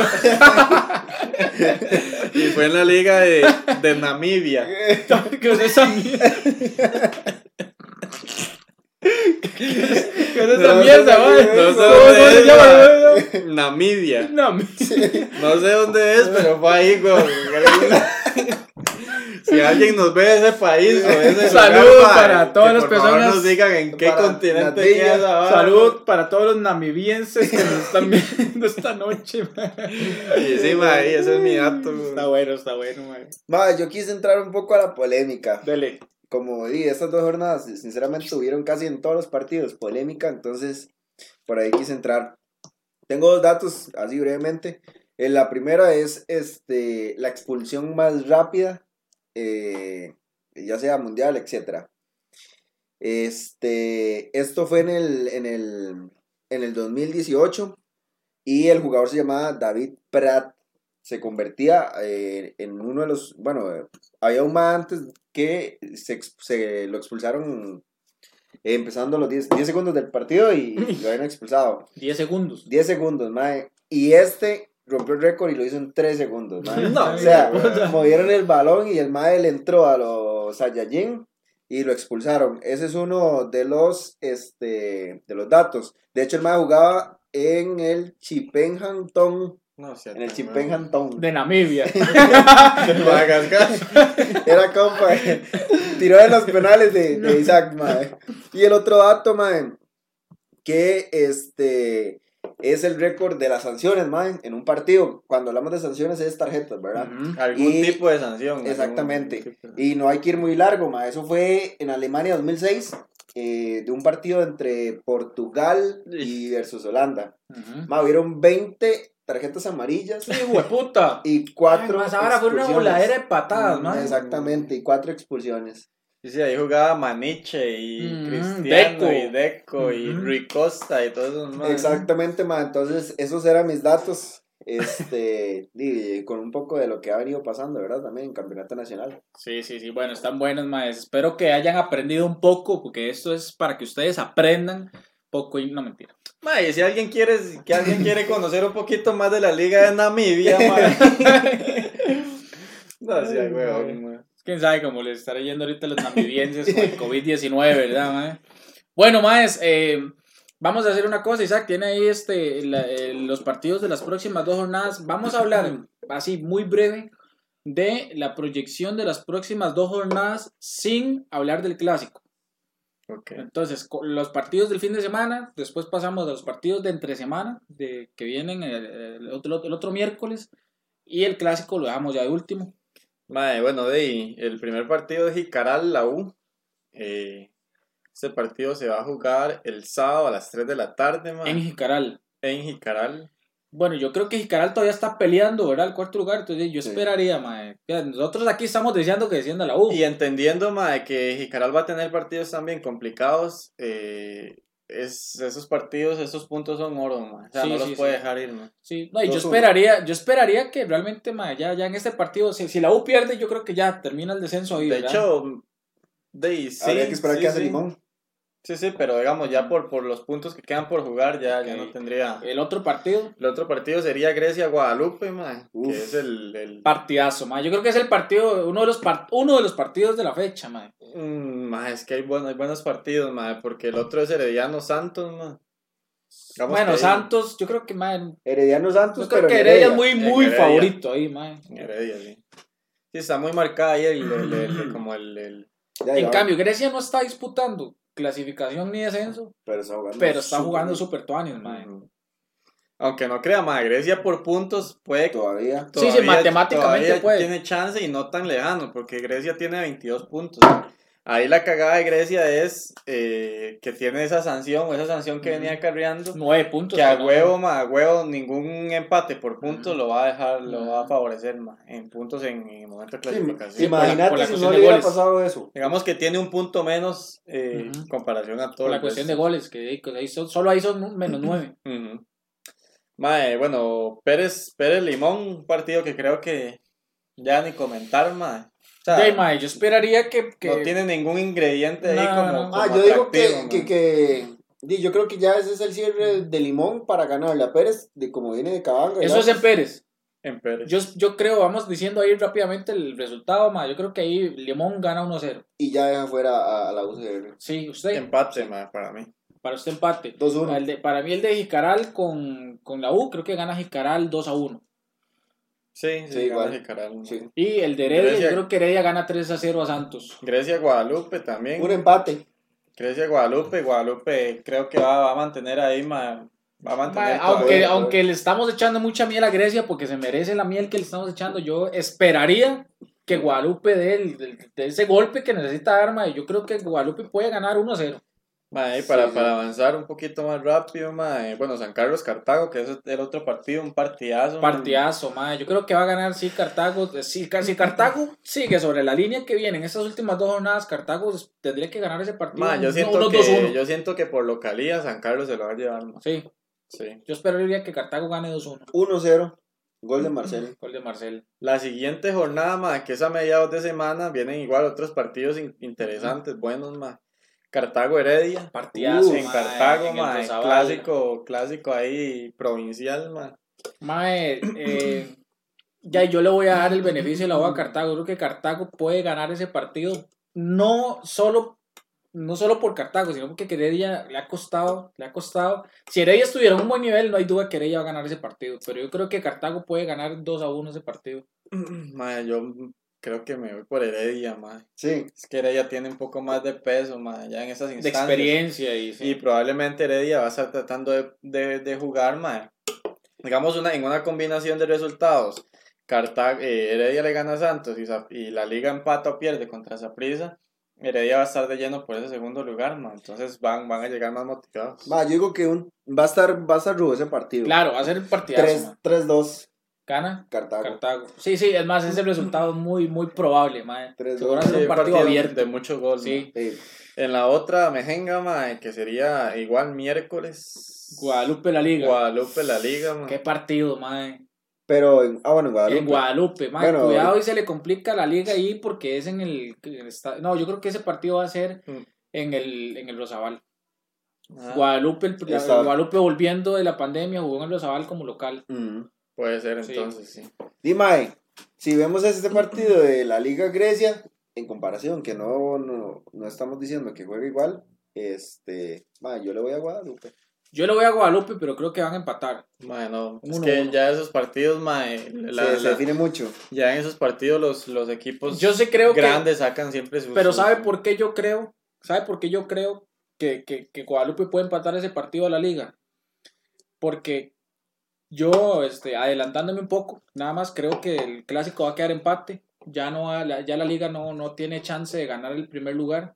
Y fue en la liga de, de Namibia.
¿Qué es esa mierda? ¿Qué es esa
No,
mierda, mae?
No sé
¿Cómo
dónde
se
es. Namibia.
No,
sé dónde es, pero fue ahí, güey. Si alguien nos ve de ese país o de ese
Salud
lugar,
para todas
que
las
por favor
personas-
nos digan en qué continente queda.
Salud para todos los namibienses que nos están viendo esta noche. mae.
Y sí, mae, ese es mi dato. güey.
Está bueno, está bueno, mae.
Ma, yo quise entrar un poco a la polémica.
Dele.
Como di, estas dos jornadas, sinceramente, tuvieron casi en todos los partidos polémica, entonces por ahí quise entrar. Tengo dos datos, así brevemente. Eh, la primera es este, la expulsión más rápida, eh, ya sea mundial, etc. Este, esto fue en el, en, el, en el 2018 y el jugador se llamaba David Pratt. Se convertía eh, en uno de los, bueno, eh, había un más antes que se, se lo expulsaron eh, empezando los 10, 10 segundos del partido y lo habían expulsado.
10 segundos.
10 segundos, mae. Y este rompió el récord y lo hizo en 3 segundos, mae.
No,
o sea, movieron el balón y el mae le entró a los Saiyajin y lo expulsaron. Ese es uno de los, este, de los datos. De hecho, el mae jugaba en el Chipenham Town.
No,
En el Town.
De Namibia.
De Madagascar.
Era compa. eh. Tiró de los penales de, de Isaac, mae. Y el otro dato, mae, que este es el récord de las sanciones, mae, en un partido. Cuando hablamos de sanciones es tarjetas, ¿verdad?
Algún
Y-
tipo de sanción.
Exactamente.
de-
Y no hay que ir muy largo. Eso fue en Alemania 2006, eh, de un partido entre Portugal y versus Holanda. Mae, hubieron 20 tarjetas amarillas
Hijo de puta.
y 4
Ay, más ahora fue una voladera de patadas,
Mm,
¿no?
Exactamente, y 4 expulsiones.
Sí, sí, ahí jugaba Maniche y
Mm,
Cristiano
Deco.
y Deco y
Ujú.
Rui Costa y todos esos más.
Exactamente, ma. Entonces, esos eran mis datos. Este, y con un poco de lo que ha venido pasando, ¿verdad? También en Campeonato Nacional.
Sí, sí, sí, bueno, están buenos, maes. Espero que hayan aprendido un poco, porque esto es para que ustedes aprendan poco y no mentira.
Ma, y si alguien quiere, que alguien quiere conocer un poquito más de la liga de Namibia. No huevón, ma.
Quién sabe cómo les estará yendo ahorita a los namibienses con el COVID-19, ¿verdad, mae? Bueno, maes, eh, vamos a hacer una cosa, Isaac, tiene ahí este, la- eh, los partidos de las próximas dos jornadas. Vamos a hablar así muy breve de la proyección de las próximas dos jornadas sin hablar del clásico.
Ok.
Entonces, los partidos del fin de semana, después pasamos a los partidos de entre semana, de, que vienen el, el otro, el otro miércoles, y el clásico lo dejamos ya de último.
Mae, bueno, de ahí, el primer partido de Jicaral, la U. Eh, este partido se va a jugar el sábado a las 3 de la tarde, mae,
En Jicaral.
en Jicaral.
Bueno, yo creo que Jicaral todavía está peleando, ¿verdad? El cuarto lugar. Entonces yo
Sí.
esperaría, mae. Nosotros aquí estamos deseando que descienda la U.
Y entendiendo, mae, que Jicaral va a tener partidos también complicados, eh, es, esos partidos, esos puntos son oro, mae. O sea,
Sí,
no
sí,
los puede dejar ir, mae.
Sí, no, y yo esperaría, yo esperaría que realmente, mae, ya, ya en este partido, si, si la U pierde, yo creo que ya termina el descenso ahí,
De
¿verdad?
hecho, de sí,
Habría que esperar
sí,
que hace
sí.
Limón.
Sí, sí, pero digamos, ya por, por los puntos que quedan por jugar, ya, ya no tendría...
El otro partido,
El otro partido sería Grecia-Guadalupe,
Uf.
que es el... el
partidazo, mae. Yo creo que es el partido, uno de los, par- uno de los partidos de la fecha, mae.
Mm, mae, es que hay, bueno, hay buenos partidos, mae, porque el otro es Herediano Santos, mae. Digamos
Bueno,
que-
Santos, yo creo que, mae,
Herediano Santos,
yo creo
pero
que Heredia es muy, muy
Heredia.
favorito ahí, mae.
Heredia, sí. Sí, está muy marcada ahí el, el- el- como el, el-
Ya,
En
ya,
cambio, Grecia no está disputando clasificación ni descenso,
pero está jugando.
pero está
súper
jugando super tuanis, mae.
Aunque no crea, mae, Grecia por puntos puede...
Todavía.
Sí, sí,
todavía-
matemáticamente
todavía
puede.
tiene chance y no tan lejano, porque Grecia tiene 22 puntos. Ahí la cagada de Grecia es eh, que tiene esa sanción, o esa sanción que venía acarreando.
Nueve puntos.
Que a
¿no?
huevo, ma, a huevo, ningún empate por puntos lo va a dejar, lo va a favorecer, ma, en puntos en, en el momento de clasificación.
Sí,
Imagínate si no le hubiera
goles.
pasado eso.
Digamos que tiene un punto menos eh, comparación a todo
Por la
el
cuestión de goles, que ahí- son- solo ahí son menos nueve.
Mae, bueno, Pérez, Pérez Limón, un partido que creo que ya ni comentar, mae. O sea,
Ya, mae, yo esperaría que, que-
no tiene ningún ingrediente ahí
No,
como,
no.
como
Ah, yo digo que, que, que di, yo creo que ya ese es el cierre de Limón para ganarle a Pérez, de como viene de Cabanga.
eso es en Pérez.
En Pérez.
Yo, yo creo, vamos diciendo ahí rápidamente el resultado, mae. Yo creo que ahí Limón gana 1-0.
Y ya deja fuera a, a la UCR.
Sí, usted,
Empate, mae, para mí.
para usted empate.
2-1.
El de- para mí el de Jicaral con, con la U, creo que gana Jicaral 2-1.
Sí, sí,
Sí, igual. Sí.
Y el de Heredia,
Grecia-
yo creo que Heredia gana 3-0 a Santos.
Grecia, Guadalupe también.
Un empate.
Grecia, Guadalupe. Guadalupe creo que va, va a mantener ahí, mae. Va a mantener todavía.
aunque, aunque le estamos echando mucha miel a Grecia porque se merece la miel que le estamos echando, yo esperaría que Guadalupe dé el- de ese golpe que necesita dar, mae. Yo creo que Guadalupe puede ganar 1-0.
Mae, para,
Sí,
para avanzar un poquito más rápido, mae, bueno, San Carlos Cartago, que es el otro partido, un partidazo.
Partidazo, mae. Yo creo que va a ganar, sí, Cartago. eh, Sí, ca- si Cartago sigue sobre la línea que viene en estas últimas dos jornadas, Cartago tendría que ganar ese partido.
Mae, yo
uno-
siento
unos
que
2-1.
yo siento que por localía San Carlos se lo va a llevar, mae.
Sí,
Sí.
yo esperaría que Cartago gane 2-1.
1-0. Gol de Marcelo.
Gol de Marcel.
La siguiente jornada, mae, que es a mediados de semana, vienen igual otros partidos in- interesantes, buenos, mae. Cartago Heredia. En
mae,
Cartago,
en
mae,
Rosabal.
clásico, clásico ahí provincial, mae.
Mae, eh, ya yo le voy a dar el beneficio de la duda a Cartago. Creo que Cartago puede ganar ese partido. No solo, no solo por Cartago, sino porque Heredia le ha costado, le ha costado. Si Heredia estuviera en un buen nivel, no hay duda que Heredia va a ganar ese partido. Pero yo creo que Cartago puede ganar 2 a 1 ese partido.
Mae, yo creo que me voy por Heredia, mae.
Sí.
Es que Heredia tiene un poco más de peso, mae, ya en esas
De
instancias.
experiencia y sí.
Y probablemente Heredia va a estar tratando de, de, de jugar, mae. Digamos, una, en una combinación de resultados. Cartago, eh, Heredia le gana a Santos y, la liga empata o pierde contra Saprissa. Heredia va a estar de lleno por ese segundo lugar, mae. Entonces van, van a llegar más motivados.
Va, yo digo que un, va a estar, va a estar rudo ese partido.
Claro, va a ser el partidazo.
3
mae.
3-2
Gana
Cartago.
Cartago. Sí, sí, es más, ese resultado es muy, muy probable, mae.
3-2.
Seguro va a ser
Sí,
un partido abierto.
de mucho gol.
Sí.
En la otra, Mejenga, mae, que sería igual miércoles.
Guadalupe la Liga.
Guadalupe, la liga, mae.
Qué partido, mae.
Pero, en- ah, bueno, en Guadalupe.
En Guadalupe, mae.
Bueno,
Cuidado y se le complica la liga ahí porque es en el, en el No, yo creo que ese partido va a ser
Mm.
en el, en el Rosabal.
Ah,
Guadalupe, el, Guadalupe volviendo de la pandemia jugó en el Rosabal como local.
Mm.
Puede ser
Sí.
entonces, sí.
Dime, si vemos este partido de la Liga Grecia, en comparación, que no, no, no estamos diciendo que juegue igual, este, ma, yo le voy a Guadalupe.
Yo le voy a Guadalupe, pero creo que van a empatar.
Mae, no. Es
Uno,
que
uno.
ya esos partidos, mae, la-
se, se
la-
define mucho.
ya en esos partidos los, los equipos
Yo sí creo que...
grandes sacan siempre sus...
Pero ¿sabe por qué yo creo? ¿Sabe por qué yo creo que, que, que Guadalupe puede empatar ese partido a la liga? Porque yo, este, adelantándome un poco, nada más creo que el clásico va a quedar empate ya no ya la liga no, no tiene chance de ganar el primer lugar,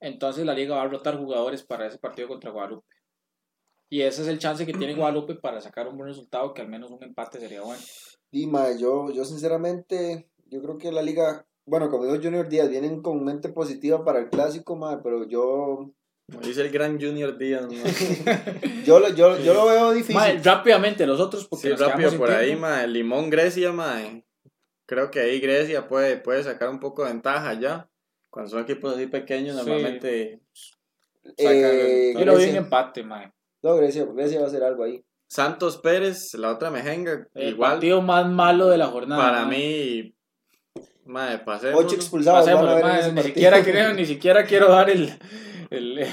entonces la liga va a rotar jugadores para ese partido contra Guadalupe. Y ese es el chance que tiene Guadalupe para sacar un buen resultado, que al menos un empate sería bueno.
Mae, yo, yo sinceramente, yo creo que la liga, bueno, como dijo Junior Díaz, vienen con mente positiva para el clásico, mae, pero yo,
Como dice el gran Junior Díaz,
yo, lo- yo, yo lo veo difícil.
Mae, rápidamente, los otros, porque
Sí,
nos
rápido por ahí, mae. Limón Grecia, mae. Creo que ahí Grecia puede, puede sacar un poco de ventaja ya. Cuando son equipos así pequeños,
Sí.
normalmente
Eh,
Yo lo vi en empate, mae.
No, Grecia, Grecia va a hacer algo ahí.
Santos Pérez, la otra mejenga,
El
igual
partido más malo de la jornada.
para
mae.
mí, mae, pasemos.
Ocho expulsados
ni, siquiera quiero, ni siquiera quiero dar el... el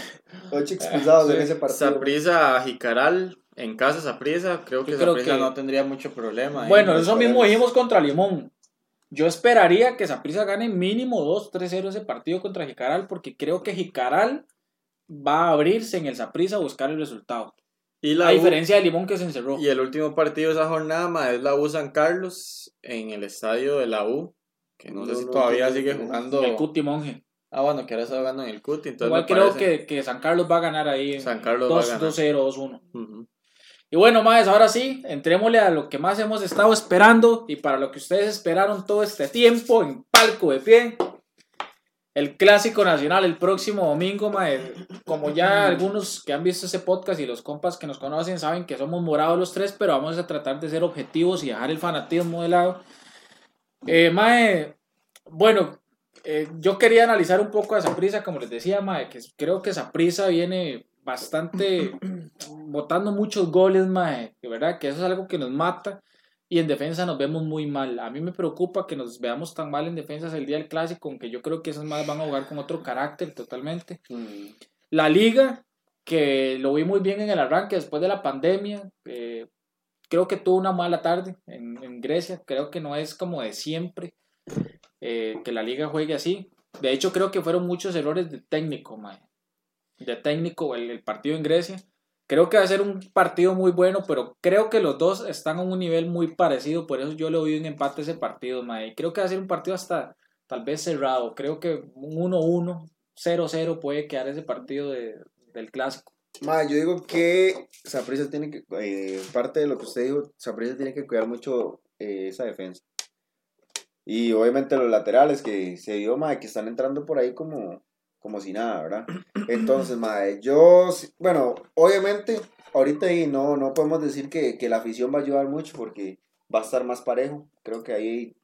Ocho expulsados en
Sí.
ese partido.
Saprisa Jicaral, en casa Saprisa, creo que Saprisa
que-
no tendría mucho problema.
bueno, eso mismo dijimos contra Limón. Yo esperaría que Saprissa gane mínimo 2-3-0 ese partido contra Jicaral, porque creo que Jicaral va a abrirse en el Saprissa a buscar el resultado.
y la
A
U-
diferencia de Limón que se encerró.
Y el último partido de esa jornada es la U San Carlos en el estadio de la U. Que no, sé si
no
todavía sigue jugando.
El Cuti Monje.
Ah, bueno, que ahora está jugando en el Cuti. Entonces
Igual creo
parece-
que, que San Carlos va a ganar ahí.
San Carlos va a
2
ganar.
2-0, 2-1.
Ujú.
Y bueno, más ahora sí, entrémosle a lo que más hemos estado esperando y para lo que ustedes esperaron todo este tiempo en palco de pie. El clásico nacional el próximo domingo, mae. Como ya algunos que han visto ese podcast y los compas que nos conocen saben que somos morados los tres, pero vamos a tratar de ser objetivos y dejar el fanatismo de lado. Eh, mae, bueno, eh, yo quería analizar un poco a Saprisa, como les decía, mae, que creo que Saprisa viene bastante botando muchos goles, mae, de verdad que eso es algo que nos mata y en defensa nos vemos muy mal. A mí me preocupa que nos veamos tan mal en defensas el día del clásico, aunque yo creo que esos más van a jugar con otro carácter totalmente.
Mm.
La liga, que lo vi muy bien en el arranque después de la pandemia, eh, creo que tuvo una mala tarde en, en Grecia, creo que no es como de siempre eh, que la liga juegue así. De hecho, creo que fueron muchos errores de técnico, mae. De técnico el, partido en Grecia. Creo que va a ser un partido muy bueno, pero creo que los dos están a un nivel muy parecido, por eso yo le doy un empate a ese partido, mae. Creo que va a ser un partido hasta tal vez cerrado. Creo que un 1-1, 0-0 puede quedar ese partido de- del clásico.
Ma, yo digo que Saprissa tiene que, eh, parte de lo que usted dijo, Saprissa tiene que cuidar mucho eh, esa defensa. Y obviamente los laterales que se vio, ma, que están entrando por ahí como, como si nada, ¿verdad? Entonces, ma, yo, bueno, obviamente, ahorita ahí no, no podemos decir que, que la afición va a ayudar mucho porque va a estar más parejo. Creo que ahí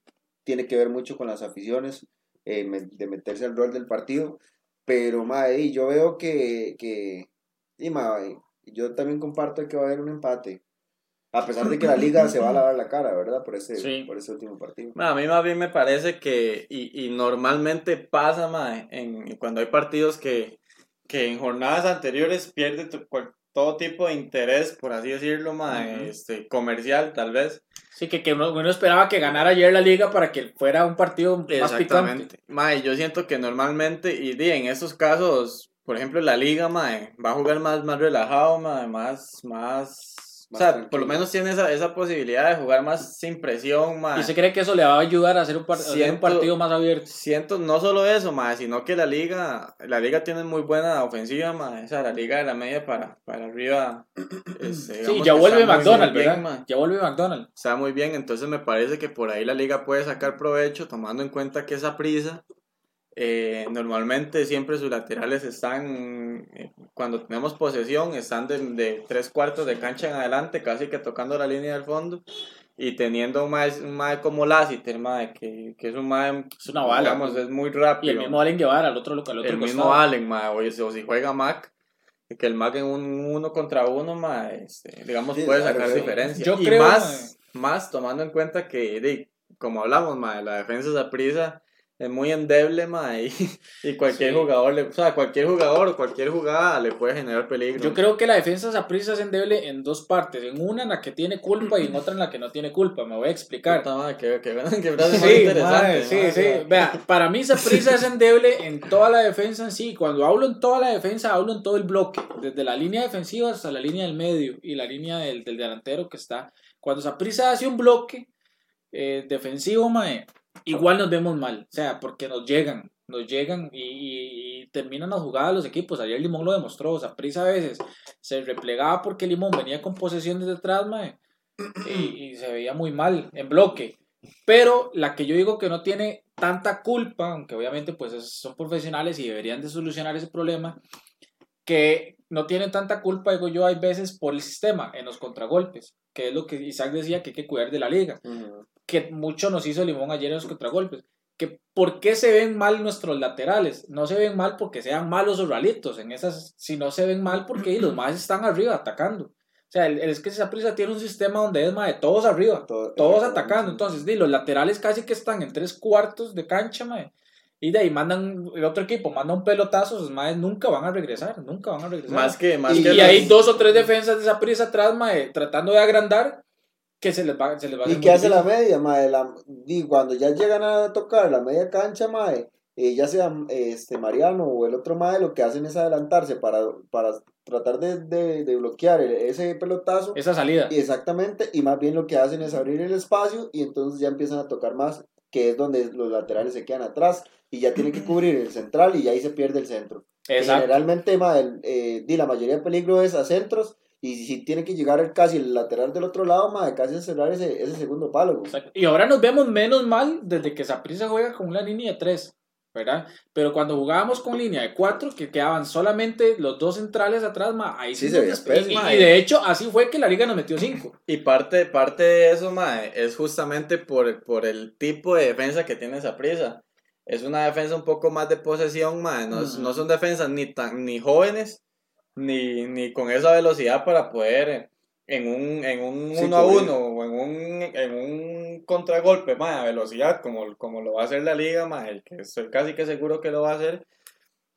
tiene que ver mucho con las aficiones, eh, de meterse al rol del partido. Pero, ma, ey, yo veo que, que y ma, yo también comparto que va a haber un empate. A pesar de que la liga se va a lavar la cara, ¿verdad? Por ese,
Sí.
por ese último partido.
Ma, A mí más bien me parece que, y, y normalmente pasa, ma, en, cuando hay partidos que, que en jornadas anteriores pierde tu- todo tipo de interés, por así decirlo, ma, este, comercial tal vez.
Sí, que, que uno, uno esperaba que ganara ayer la liga para que fuera un partido más picante.
Ma, y yo siento que normalmente, y di, en estos casos, por ejemplo, la liga, ma, va a jugar más, más relajado, ma, más, más... O
Más
sea,
tranquilo.
por lo menos tiene esa, esa posibilidad de jugar más sin presión, ma.
Y se cree que eso le va a ayudar a hacer un, par- a hacer un
Siento-
partido más abierto.
Siento no solo eso, ma, sino que la liga, la liga tiene muy buena ofensiva, ma, o sea, la liga de la media para, para arriba. este,
Sí, ya
que
vuelve McDonald's,
bien,
¿verdad? Ya vuelve McDonald's.
Está muy bien, entonces me parece que por ahí la liga puede sacar provecho, tomando en cuenta que esa prisa, eh, normalmente siempre sus laterales están, eh, cuando tenemos posesión, están de, de tres cuartos de cancha en adelante, casi que tocando la línea del fondo. Y teniendo un mae, un mae como Lassiter, mae, que, que es un mae,
Es una bala.
digamos, es muy rápido.
Y el mismo Allen Guevara al otro, al otro
el mismo. Allen, mae, o, si- o si juega Mac, que el Mac en un uno contra uno, mae, este, digamos,
Sí,
puede
claro,
sacar
sí.
diferencia.
Yo
y
creo,
más, más tomando en cuenta que, di, como hablamos, mae, la defensa de prisa es muy endeble, mae, y, y cualquier
Sí.
jugador, le, o sea, cualquier jugador cualquier jugada le puede generar peligro.
Yo creo que la defensa Saprissa es endeble en dos partes. En una en la que tiene culpa y en otra en la que no tiene culpa. Me voy a explicar.
Puta madre, qué, qué, qué frase
Sí,
interesante.
sí, sí. Vea, para mí Saprissa es endeble en toda la defensa en sí. Cuando hablo en toda la defensa, hablo en todo el bloque. Desde la línea defensiva hasta la línea del medio y la línea del, del delantero que está. Cuando Saprissa hace un bloque eh, defensivo, mae, igual nos vemos mal, o sea, porque nos llegan, nos llegan y, y- y terminan las jugadas los equipos. Ayer Limón lo demostró, o sea, Prisa a veces se replegaba porque Limón venía con posesiones detrás, mae, y, se veía muy mal en bloque. Pero la que yo digo que no tiene tanta culpa, aunque obviamente pues es- son profesionales y deberían de solucionar ese problema, que no tienen tanta culpa, digo yo, hay veces por el sistema, en los contragolpes, que es lo que Isaac decía que hay que cuidar de la liga. Que mucho nos hizo Limón ayer en los contragolpes. Que ¿Por qué se ven mal nuestros laterales? No se ven mal porque sean malos o ralitos, en esas, sino se ven mal porque los más están arriba atacando. O sea, el, el- es que esa prisa tiene un sistema donde es más de todos arriba,
Todo-
todos atacando. Entonces, di, los laterales casi que están en tres cuartos de cancha, mae. Y de ahí mandan, el otro equipo manda un pelotazo, esos maes nunca van a regresar, nunca van a regresar.
Más que, más
Y-
que
y
los-
hay dos o tres defensas de esa prisa atrás, mae, tratando de agrandar, que se les va, se les va a
¿Y qué hace la media, mae? La, di, cuando ya llegan a tocar la media cancha, mae, eh, ya sea este Mariano o el otro mae, lo que hacen es adelantarse para, para tratar de, de, de bloquear el- ese pelotazo.
Esa salida.
Y exactamente, y más bien lo que hacen es abrir el espacio y entonces ya empiezan a tocar más, que es donde los laterales se quedan atrás y ya tienen que cubrir el central y ahí se pierde el centro.
Exacto.
Generalmente, mae, el, eh, di, la mayoría de peligro es a centros y si tiene que llegar el- casi el lateral del otro lado, mae, casi a cerrar ese, ese segundo palo. güey.
Y ahora nos vemos menos mal desde que Saprissa juega con una línea de 3, ¿verdad? Pero cuando jugábamos con línea de 4, que quedaban solamente los dos centrales atrás, ma, ahí
Sí,
sí,
se espeso,
y, y de hecho, así fue que la liga nos metió 5.
Y parte, parte de eso, mae, es justamente por, por el tipo de defensa que tiene esa prisa. Es una defensa un poco más de posesión, mae. No, no son defensas ni tan ni jóvenes, ni, ni con esa velocidad para poder eh, en un, en un
Sí,
uno a uno o en un, en un contragolpe, mae, a velocidad, como, como lo va a hacer la liga, mae, que estoy casi que seguro que lo va a hacer.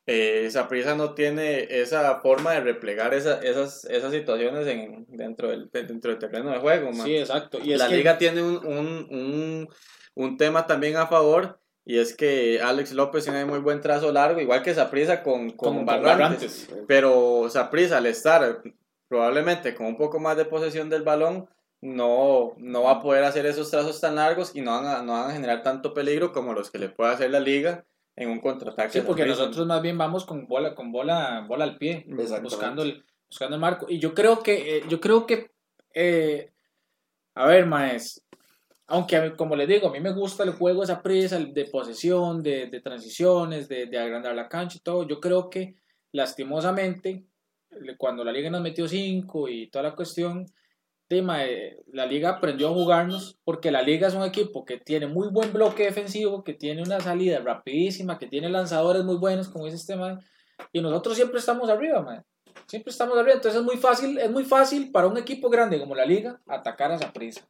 Eh, Saprissa no tiene esa forma de replegar esa- esas, esas situaciones en, dentro, del, dentro del terreno de juego. mae.
Sí, exacto. Y
la
que-
liga tiene un, un, un, un tema también a favor y es que Alex López tiene muy buen trazo largo, igual que Saprissa con, con,
con
Barrantes.
Barrantes.
Pero Saprissa al estar probablemente con un poco más de posesión del balón, no, no va a poder hacer esos trazos tan largos y no van, a, no van a generar tanto peligro como los que le puede hacer la liga en un contraataque.
Sí, porque nosotros más bien vamos con bola, con bola, bola al pie, buscando el, buscando el marco. Y yo creo que, eh, yo creo que, eh, a ver, maes, aunque como les digo, a mí me gusta el juego, esa prisa de posesión, de, transiciones, de, agrandar la cancha y todo, yo creo que lastimosamente, cuando la liga nos metió 5 y toda la cuestión, tema, eh, la liga aprendió a jugarnos porque la liga es un equipo que tiene muy buen bloque defensivo, que tiene una salida rapidísima, que tiene lanzadores muy buenos, como dice este man, y nosotros siempre estamos arriba, man. Siempre estamos arriba, entonces es muy fácil, es muy fácil para un equipo grande como la liga atacar a esa prisa.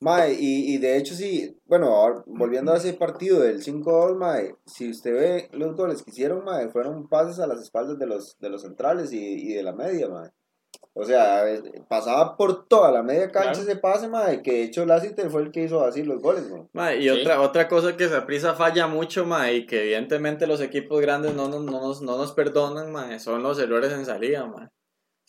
Mae, y, y de hecho sí, bueno, ahora, volviendo a ese partido del 5-2, mae, si usted ve los goles que hicieron, mae, fueron pases a las espaldas de los, de los centrales y, y de la media, mae. O sea, pasaba por toda la media cancha
Claro.
ese pase, mae, que de hecho Lassiter fue el que hizo así los goles, mae.
Ma, y
Sí.
otra, otra cosa que Saprissa falla mucho, ma, y que evidentemente los equipos grandes no nos, no nos, no nos perdonan, ma, son los errores en salida, ma.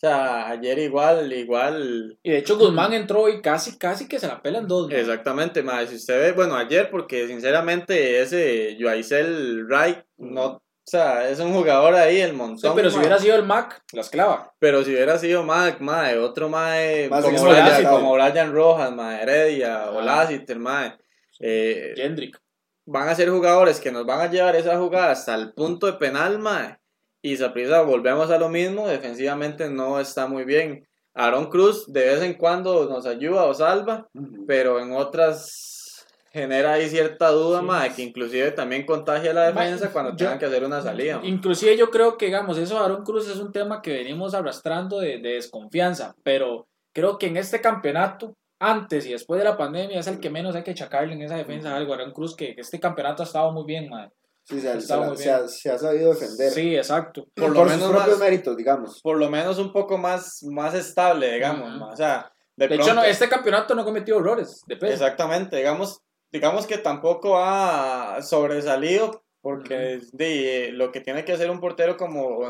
O sea, ayer igual, igual,
Y de hecho Guzmán entró y casi, casi que se la pelan dos.
exactamente, ma, si usted ve, bueno, ayer, porque sinceramente ese Joaisel Wright, no, o sea, es un jugador ahí, el
Sí,
montón,
pero si hubiera sido el Mac, las clava.
Pero si hubiera sido Mac, mae, otro mae,
Más
como. Brian, como Brian Rojas, mae, Heredia, o
Ah.
Lassiter, mae, eh,
Jendrick.
van a ser jugadores que nos van a llevar esa jugada hasta el punto de penal, mae. Y Saprissa, volvemos a lo mismo, defensivamente no está muy bien. Aaron Cruz de vez en cuando nos ayuda o salva, pero en otras genera ahí cierta duda,
Sí.
que inclusive también contagia la
Ma,
defensa cuando
yo-
tengan que hacer una salida.
Inclusive yo creo que, digamos, eso de Aaron Cruz es un tema que venimos arrastrando de, de desconfianza, pero creo que en este campeonato, antes y después de la pandemia, es el que menos hay que chacarle en esa defensa algo. Aaron Cruz, que que este campeonato ha estado muy bien, madre.
Sí, se, se, la- se ha, se ha sabido defender.
Sí, exacto.
Por
Por,
lo
sus
menos
propios
más-
méritos, digamos.
Por lo menos un poco más, más estable, digamos, o sea, de,
De hecho, no, este campeonato no ha cometido errores de peso.
Exactamente, digamos, digamos que tampoco ha sobresalido Porque de, lo que tiene que hacer un portero como,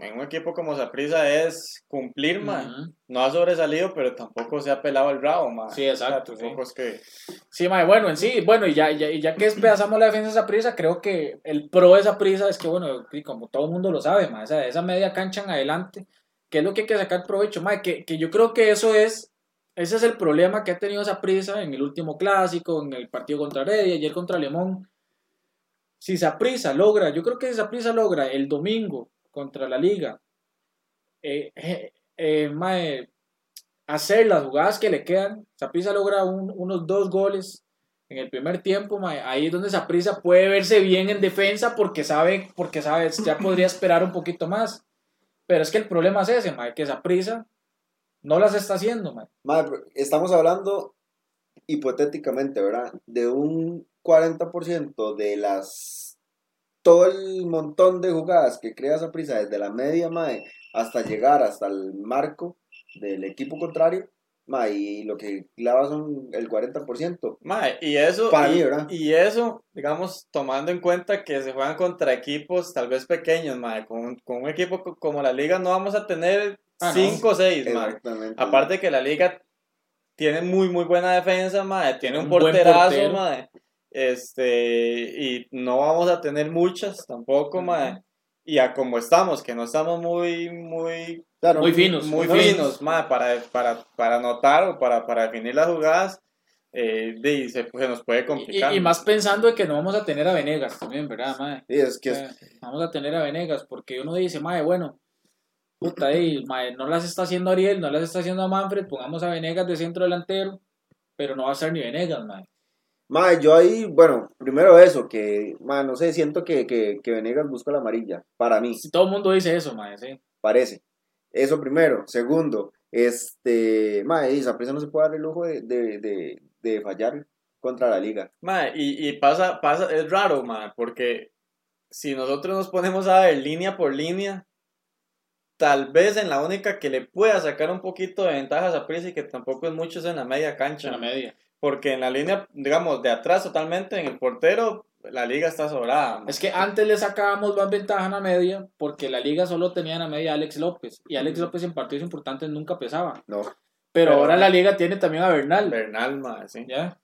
en un equipo como Saprissa es cumplir.
Ujú.
No ha sobresalido, pero tampoco se ha pelado el rabo, mae.
Sí, exacto,
O sea, tampoco es que...
Sí, mae, bueno, en sí, bueno, y ya, ya, ya que despedazamos la defensa de esa prisa, creo que el pro de esa prisa es que, bueno, y como todo el mundo lo sabe, mae, esa, esa media cancha en adelante, que es lo que hay que sacar provecho, mae, que, que yo creo que eso es, ese es el problema que ha tenido esa prisa en el último clásico, en el partido contra Heredia, ayer contra Lemón. Si Saprissa logra, yo creo que si Saprissa logra. El domingo contra la Liga, eh, eh, eh, hacer las jugadas que le quedan, Saprissa logra un- unos dos goles en el primer tiempo, ahí es donde Saprissa puede verse bien en defensa porque sabe, porque sabe, ya podría esperar un poquito más. Pero es que el problema es ese, mae, que Saprissa no las está haciendo,
estamos hablando hipotéticamente, ¿verdad? De un 40% de las. Todo el montón de jugadas que crea esa prisa, desde la media, mae, hasta llegar hasta el marco del equipo contrario, mae, y lo que clava son el 40%.
Mae, y eso,
Para
y,
mí, ¿verdad?
y eso, digamos, tomando en cuenta que se juegan contra equipos tal vez pequeños, mae, con, con un equipo co- como la liga no vamos a tener
Ah, no.
5 o 6, mae.
Exactamente.
Aparte que la liga tiene muy, muy buena defensa, mae, tiene un,
Un buen
porterazo,
portero.
mae. Este, y no vamos a tener muchas tampoco, mae. Y a como estamos, que no estamos muy, muy,
muy finos.
muy
no-
finos, mae, para, para, para anotar o para, para definir las jugadas, eh, de- se, se nos puede
Y,
complicar.
y más pensando de que no vamos a tener a Venegas también, ¿verdad, mae?
Sí, es que
O
es-
sea, vamos a tener a Venegas, porque uno dice, mae, bueno, puta, ey, mae, no las está haciendo Ariel, no las está haciendo a Manfred, pongamos a Venegas de centro delantero, pero no va a ser ni Venegas, mae.
Mae, yo ahí, bueno, primero eso, que, mae, no sé, siento que, que, que Venegas busca la amarilla, para mí.
Si todo el mundo dice eso, mae, sí.
parece. Eso primero. Segundo, este, mae, y Saprissa no se puede dar el lujo de, de, de, de fallar contra la liga.
Mae, y, y pasa, pasa, es raro, mae, porque si nosotros nos ponemos a ver línea por línea, tal vez en la única que le pueda sacar un poquito de ventajas a Prisa y que tampoco es mucho es en la media cancha.
En la media.
Porque en la línea, digamos, de atrás totalmente, en el portero, la liga está sobrada.
Es que antes le sacábamos más ventaja en la media, porque la liga solo tenía en la media a Alex López, y Alex López en partidos importantes nunca pesaba.
No.
Pero,
Pero-
ahora la liga tiene también a Bernal,
Bernal, mae, sí.
¿ya?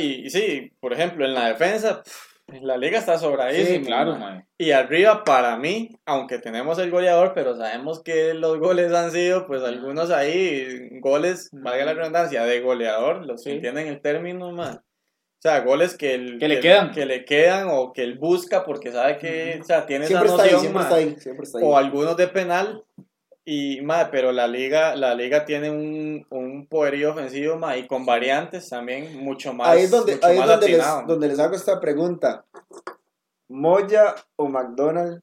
Y, y sí, por ejemplo, en la defensa, pff, la liga está sobradísima.
Sí, claro,
mae. Y arriba, para mí, aunque tenemos el goleador, pero sabemos que los goles han sido, pues algunos ahí, goles, valga la redundancia, de goleador, los que
Sí.
tienen el término, man. O sea, goles que, el-
Que le quedan.
Que le quedan o que él busca porque sabe que, o sea, tiene
Siempre
esa
está ahí,
noción,
siempre
man.
está ahí, siempre está ahí.
O algunos de penal. Y, ma, pero la liga, la liga tiene un, un poderío ofensivo, ma, y con variantes también mucho más,
ahí es donde,
mucho
ahí es
más
donde, les, donde les hago esta pregunta. ¿Moya o McDonald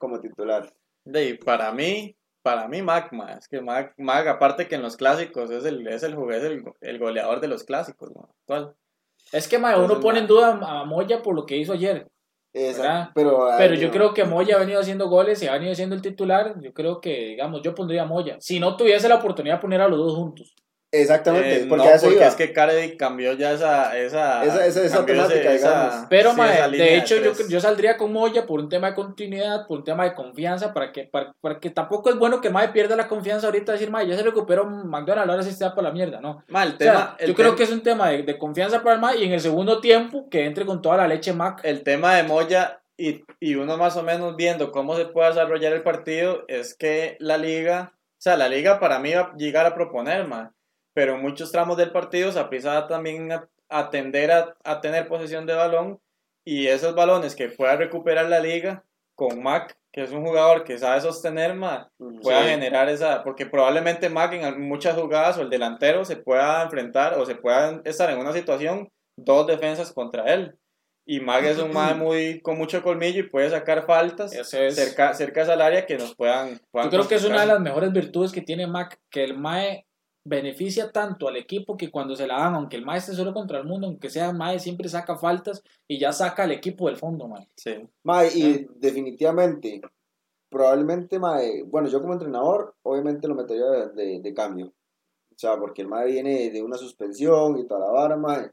como titular?
De, para mí, para mí Mac, ma, es que Mac, Mac, aparte que en los clásicos es el, es el, es el, el goleador de los clásicos, ma, actual.
Es que
Pues
uno
el
pone en duda a Moya por lo que hizo ayer.
Exacto. Pero,
Pero
ay,
yo
no.
creo que Moya ha venido haciendo goles y ha venido siendo el titular. Yo creo que, digamos, yo pondría a Moya. Si no tuviese la oportunidad de poner a los dos juntos.
Exactamente,
Eh,
porque
no, porque es que Carey cambió ya esa esa
Esa- esa- esa digamos.
Pero,
sí,
mae, de hecho, yo,
tres.
yo saldría con Moya por un tema de continuidad, por un tema de confianza, para que, para, para que tampoco es bueno que Mae pierda la confianza ahorita, decir, Mae, ya se recuperó McDonald's, ahora sí está por la mierda, ¿no?
Ma, el
O sea,
tema, el
yo creo que es un tema de, de confianza para el Mae y en el segundo tiempo que entre con toda la leche Mac.
el tema de Moya y, y uno más o menos viendo cómo se puede desarrollar el partido es que la liga, o sea, la liga para mí va a llegar a proponer, ma, pero en muchos tramos del partido se aprisa también a, a tender a, a tener posesión de balón y esos balones que pueda recuperar la liga con Mac, que es un jugador que sabe sostener, ma, pueda
Sí.
generar esa, porque probablemente Mac en muchas jugadas o el delantero se pueda enfrentar o se pueda estar en una situación dos defensas contra él. Y Mag es un Mag muy con mucho colmillo y puede sacar faltas
es.
cerca, cerca al área que nos puedan. puedan
Yo creo que es una de las mejores virtudes que tiene Mac, que el Mae beneficia tanto al equipo que cuando se la dan, aunque el Mae esté solo contra el mundo, aunque sea Mae, siempre saca faltas y ya saca al equipo del fondo, Mae.
Sí.
Mae, y definitivamente, probablemente, mae, bueno, yo como entrenador, obviamente lo metería de, de- de cambio. O sea, porque el mae viene de una suspensión y toda la vara, mae.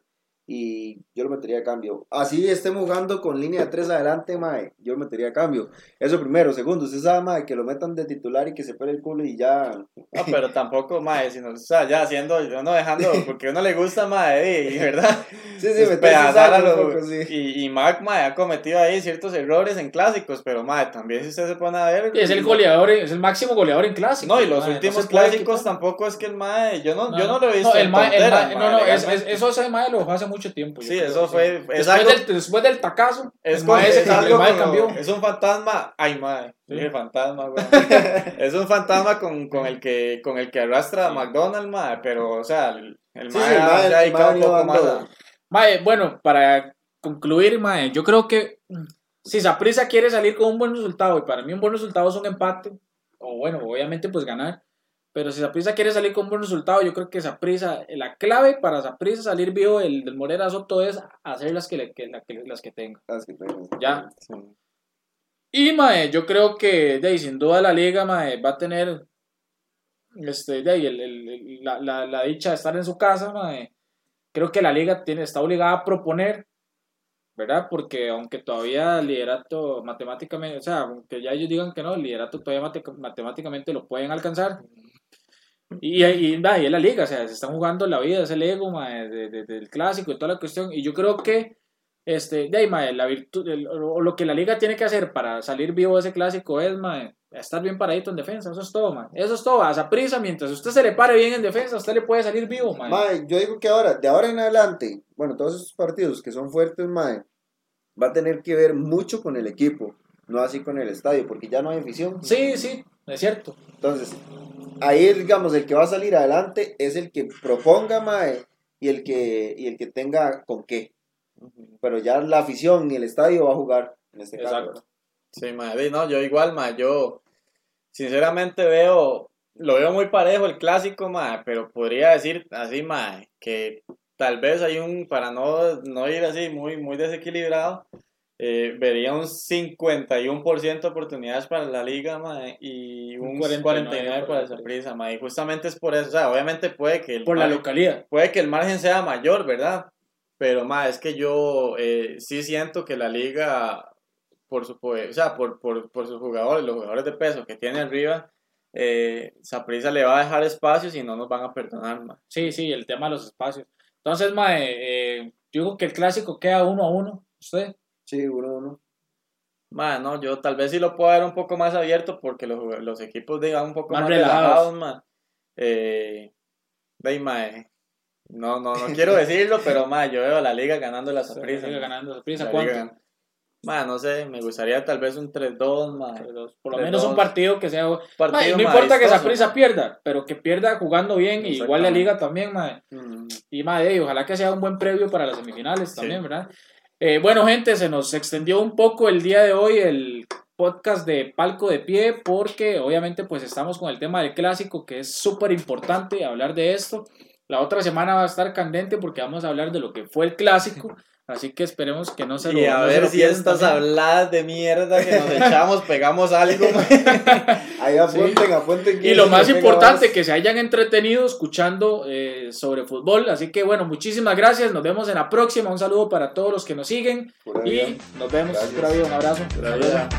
Y yo lo metería a cambio. Así estemos jugando con línea de tres adelante, mae, yo lo metería a cambio. Eso primero. Segundo, usted sabe, mae, que lo metan de titular y que se pele el culo y ya.
No, pero tampoco, mae, sino, o sea, ya haciendo, uno dejando, porque a uno le gusta, mae, y, ¿verdad?
Sí, sí,
a los-
poco, sí.
y, y Mac, mae, ha cometido ahí ciertos errores en clásicos, pero, mae, también si usted se pone a ver...
Y es el goleador, es el máximo goleador en clásico.
No, y los
mae, no
últimos clásicos tampoco es que el mae, yo no, yo no lo he visto
No, el
en
mae- el mae-
mae,
no, no, es- es- eso ese mae lo hace mucho tiempo. yo
Sí,
creo,
eso fue- es
Después,
algo-
del, después del tacazo,
Es, como- es algo como-
cambió.
es un fantasma, ay mae, dije fantasma, güey. es un fantasma con, con el que con el que arrastra a McDonald's, mae, pero o sea, el, el
Sí, el
un poco más
Mae, bueno, para concluir, mae, yo creo que si Saprissa quiere salir con un buen resultado, y para mí un buen resultado es un empate, o bueno, obviamente pues ganar, pero si Saprissa quiere salir con buen resultado, yo creo que Saprissa, la clave para Saprissa salir vivo del, del Morera Soto es hacer las que, le- que- la que- las que tenga.
Es que tengo.
Ya.
sí.
Y mae, yo creo que de ahí, sin duda la liga mae, va a tener este, de ahí, el- la, la- la dicha de estar en su casa. mae. Creo que la liga tiene, está obligada a proponer, ¿verdad? Porque aunque todavía el liderato matemáticamente, o sea, aunque ya ellos digan que no, el liderato todavía mate- matemáticamente lo pueden alcanzar. Y, y, y es la liga, o sea, se están jugando la vida, es el ego mae, de- de- del clásico y toda la cuestión. Y yo creo que este, de ahí, mae, la virtud, o lo que la liga tiene que hacer para salir vivo de ese clásico es, mae, estar bien paradito en defensa, eso es todo, mae. Eso es todo, a prisa, mientras usted se le pare bien en defensa, usted le puede salir vivo, mae.
Mae, yo digo que ahora, de ahora en adelante, bueno, todos esos partidos que son fuertes, Mae, va a tener que ver mucho con el equipo, no así con el estadio, porque ya no hay afición.
Sí, sí, es cierto.
Entonces, ahí, digamos, el que va a salir adelante es el que proponga, Mae, y el que, y el que tenga con qué. Pero ya la afición ni el estadio va a jugar, en este caso.
Sí, madre, no, yo igual, ma, yo sinceramente veo, lo veo muy parejo el clásico, ma, pero podría decir así, ma, que tal vez hay un, para no, no ir así muy, muy desequilibrado, eh, vería un 51% de oportunidades para la liga, ma, y un
Un
49%,
49
para el Saprissa, ma, y justamente es por eso, o sea, obviamente puede que el
Por la localidad.
puede que el margen sea mayor, ¿verdad? Pero más es que yo eh, sí siento que la liga, por su poder- o sea, por, por, por sus jugadores, los jugadores de peso que tiene arriba, eh, le va a dejar espacios y no nos van a perdonar más.
Sí, sí, el tema de los espacios. Entonces, mae, eh, yo digo que el clásico queda uno a uno. ¿Usted?
Sí, uno, uno.
Ma, no, yo tal vez sí lo puedo ver un poco más abierto porque los, los equipos digan un poco
Más
más,
relajados.
relajados, ma. Eh, de ahí, ma, eh, no, no, no quiero decirlo, pero ma, yo veo a la liga ganando la Saprissa.
Sigue
ma.
ganando.
La
¿Cuánto?
liga- Ma, no sé, me gustaría tal vez un 3-2, ma.
Por lo menos un partido que sea.
Partido,
Mae, no importa que Saprissa
ma.
pierda, pero que pierda jugando bien y igual la liga también, mae.
Mm,
Y madre, y ojalá que sea un buen previo para las semifinales
Sí.
también, ¿verdad? Eh, bueno, gente, se nos extendió un poco el día de hoy el podcast de Palco de Pie porque obviamente pues estamos con el tema del clásico que es súper importante hablar de esto. La otra semana va a estar candente porque vamos a hablar de lo que fue el clásico, así que esperemos que no se lo
Y a
no
ver si estas
también.
habladas de mierda que nos echamos pegamos algo.
Ahí apunten, apunten.
Y lo más importante,
más.
que se hayan entretenido escuchando eh, sobre fútbol. Así que bueno, muchísimas gracias. Nos vemos en la próxima. Un saludo para todos los que nos siguen.
Pura vida.
Y nos vemos. Pura vida, Un abrazo.
Pura vida.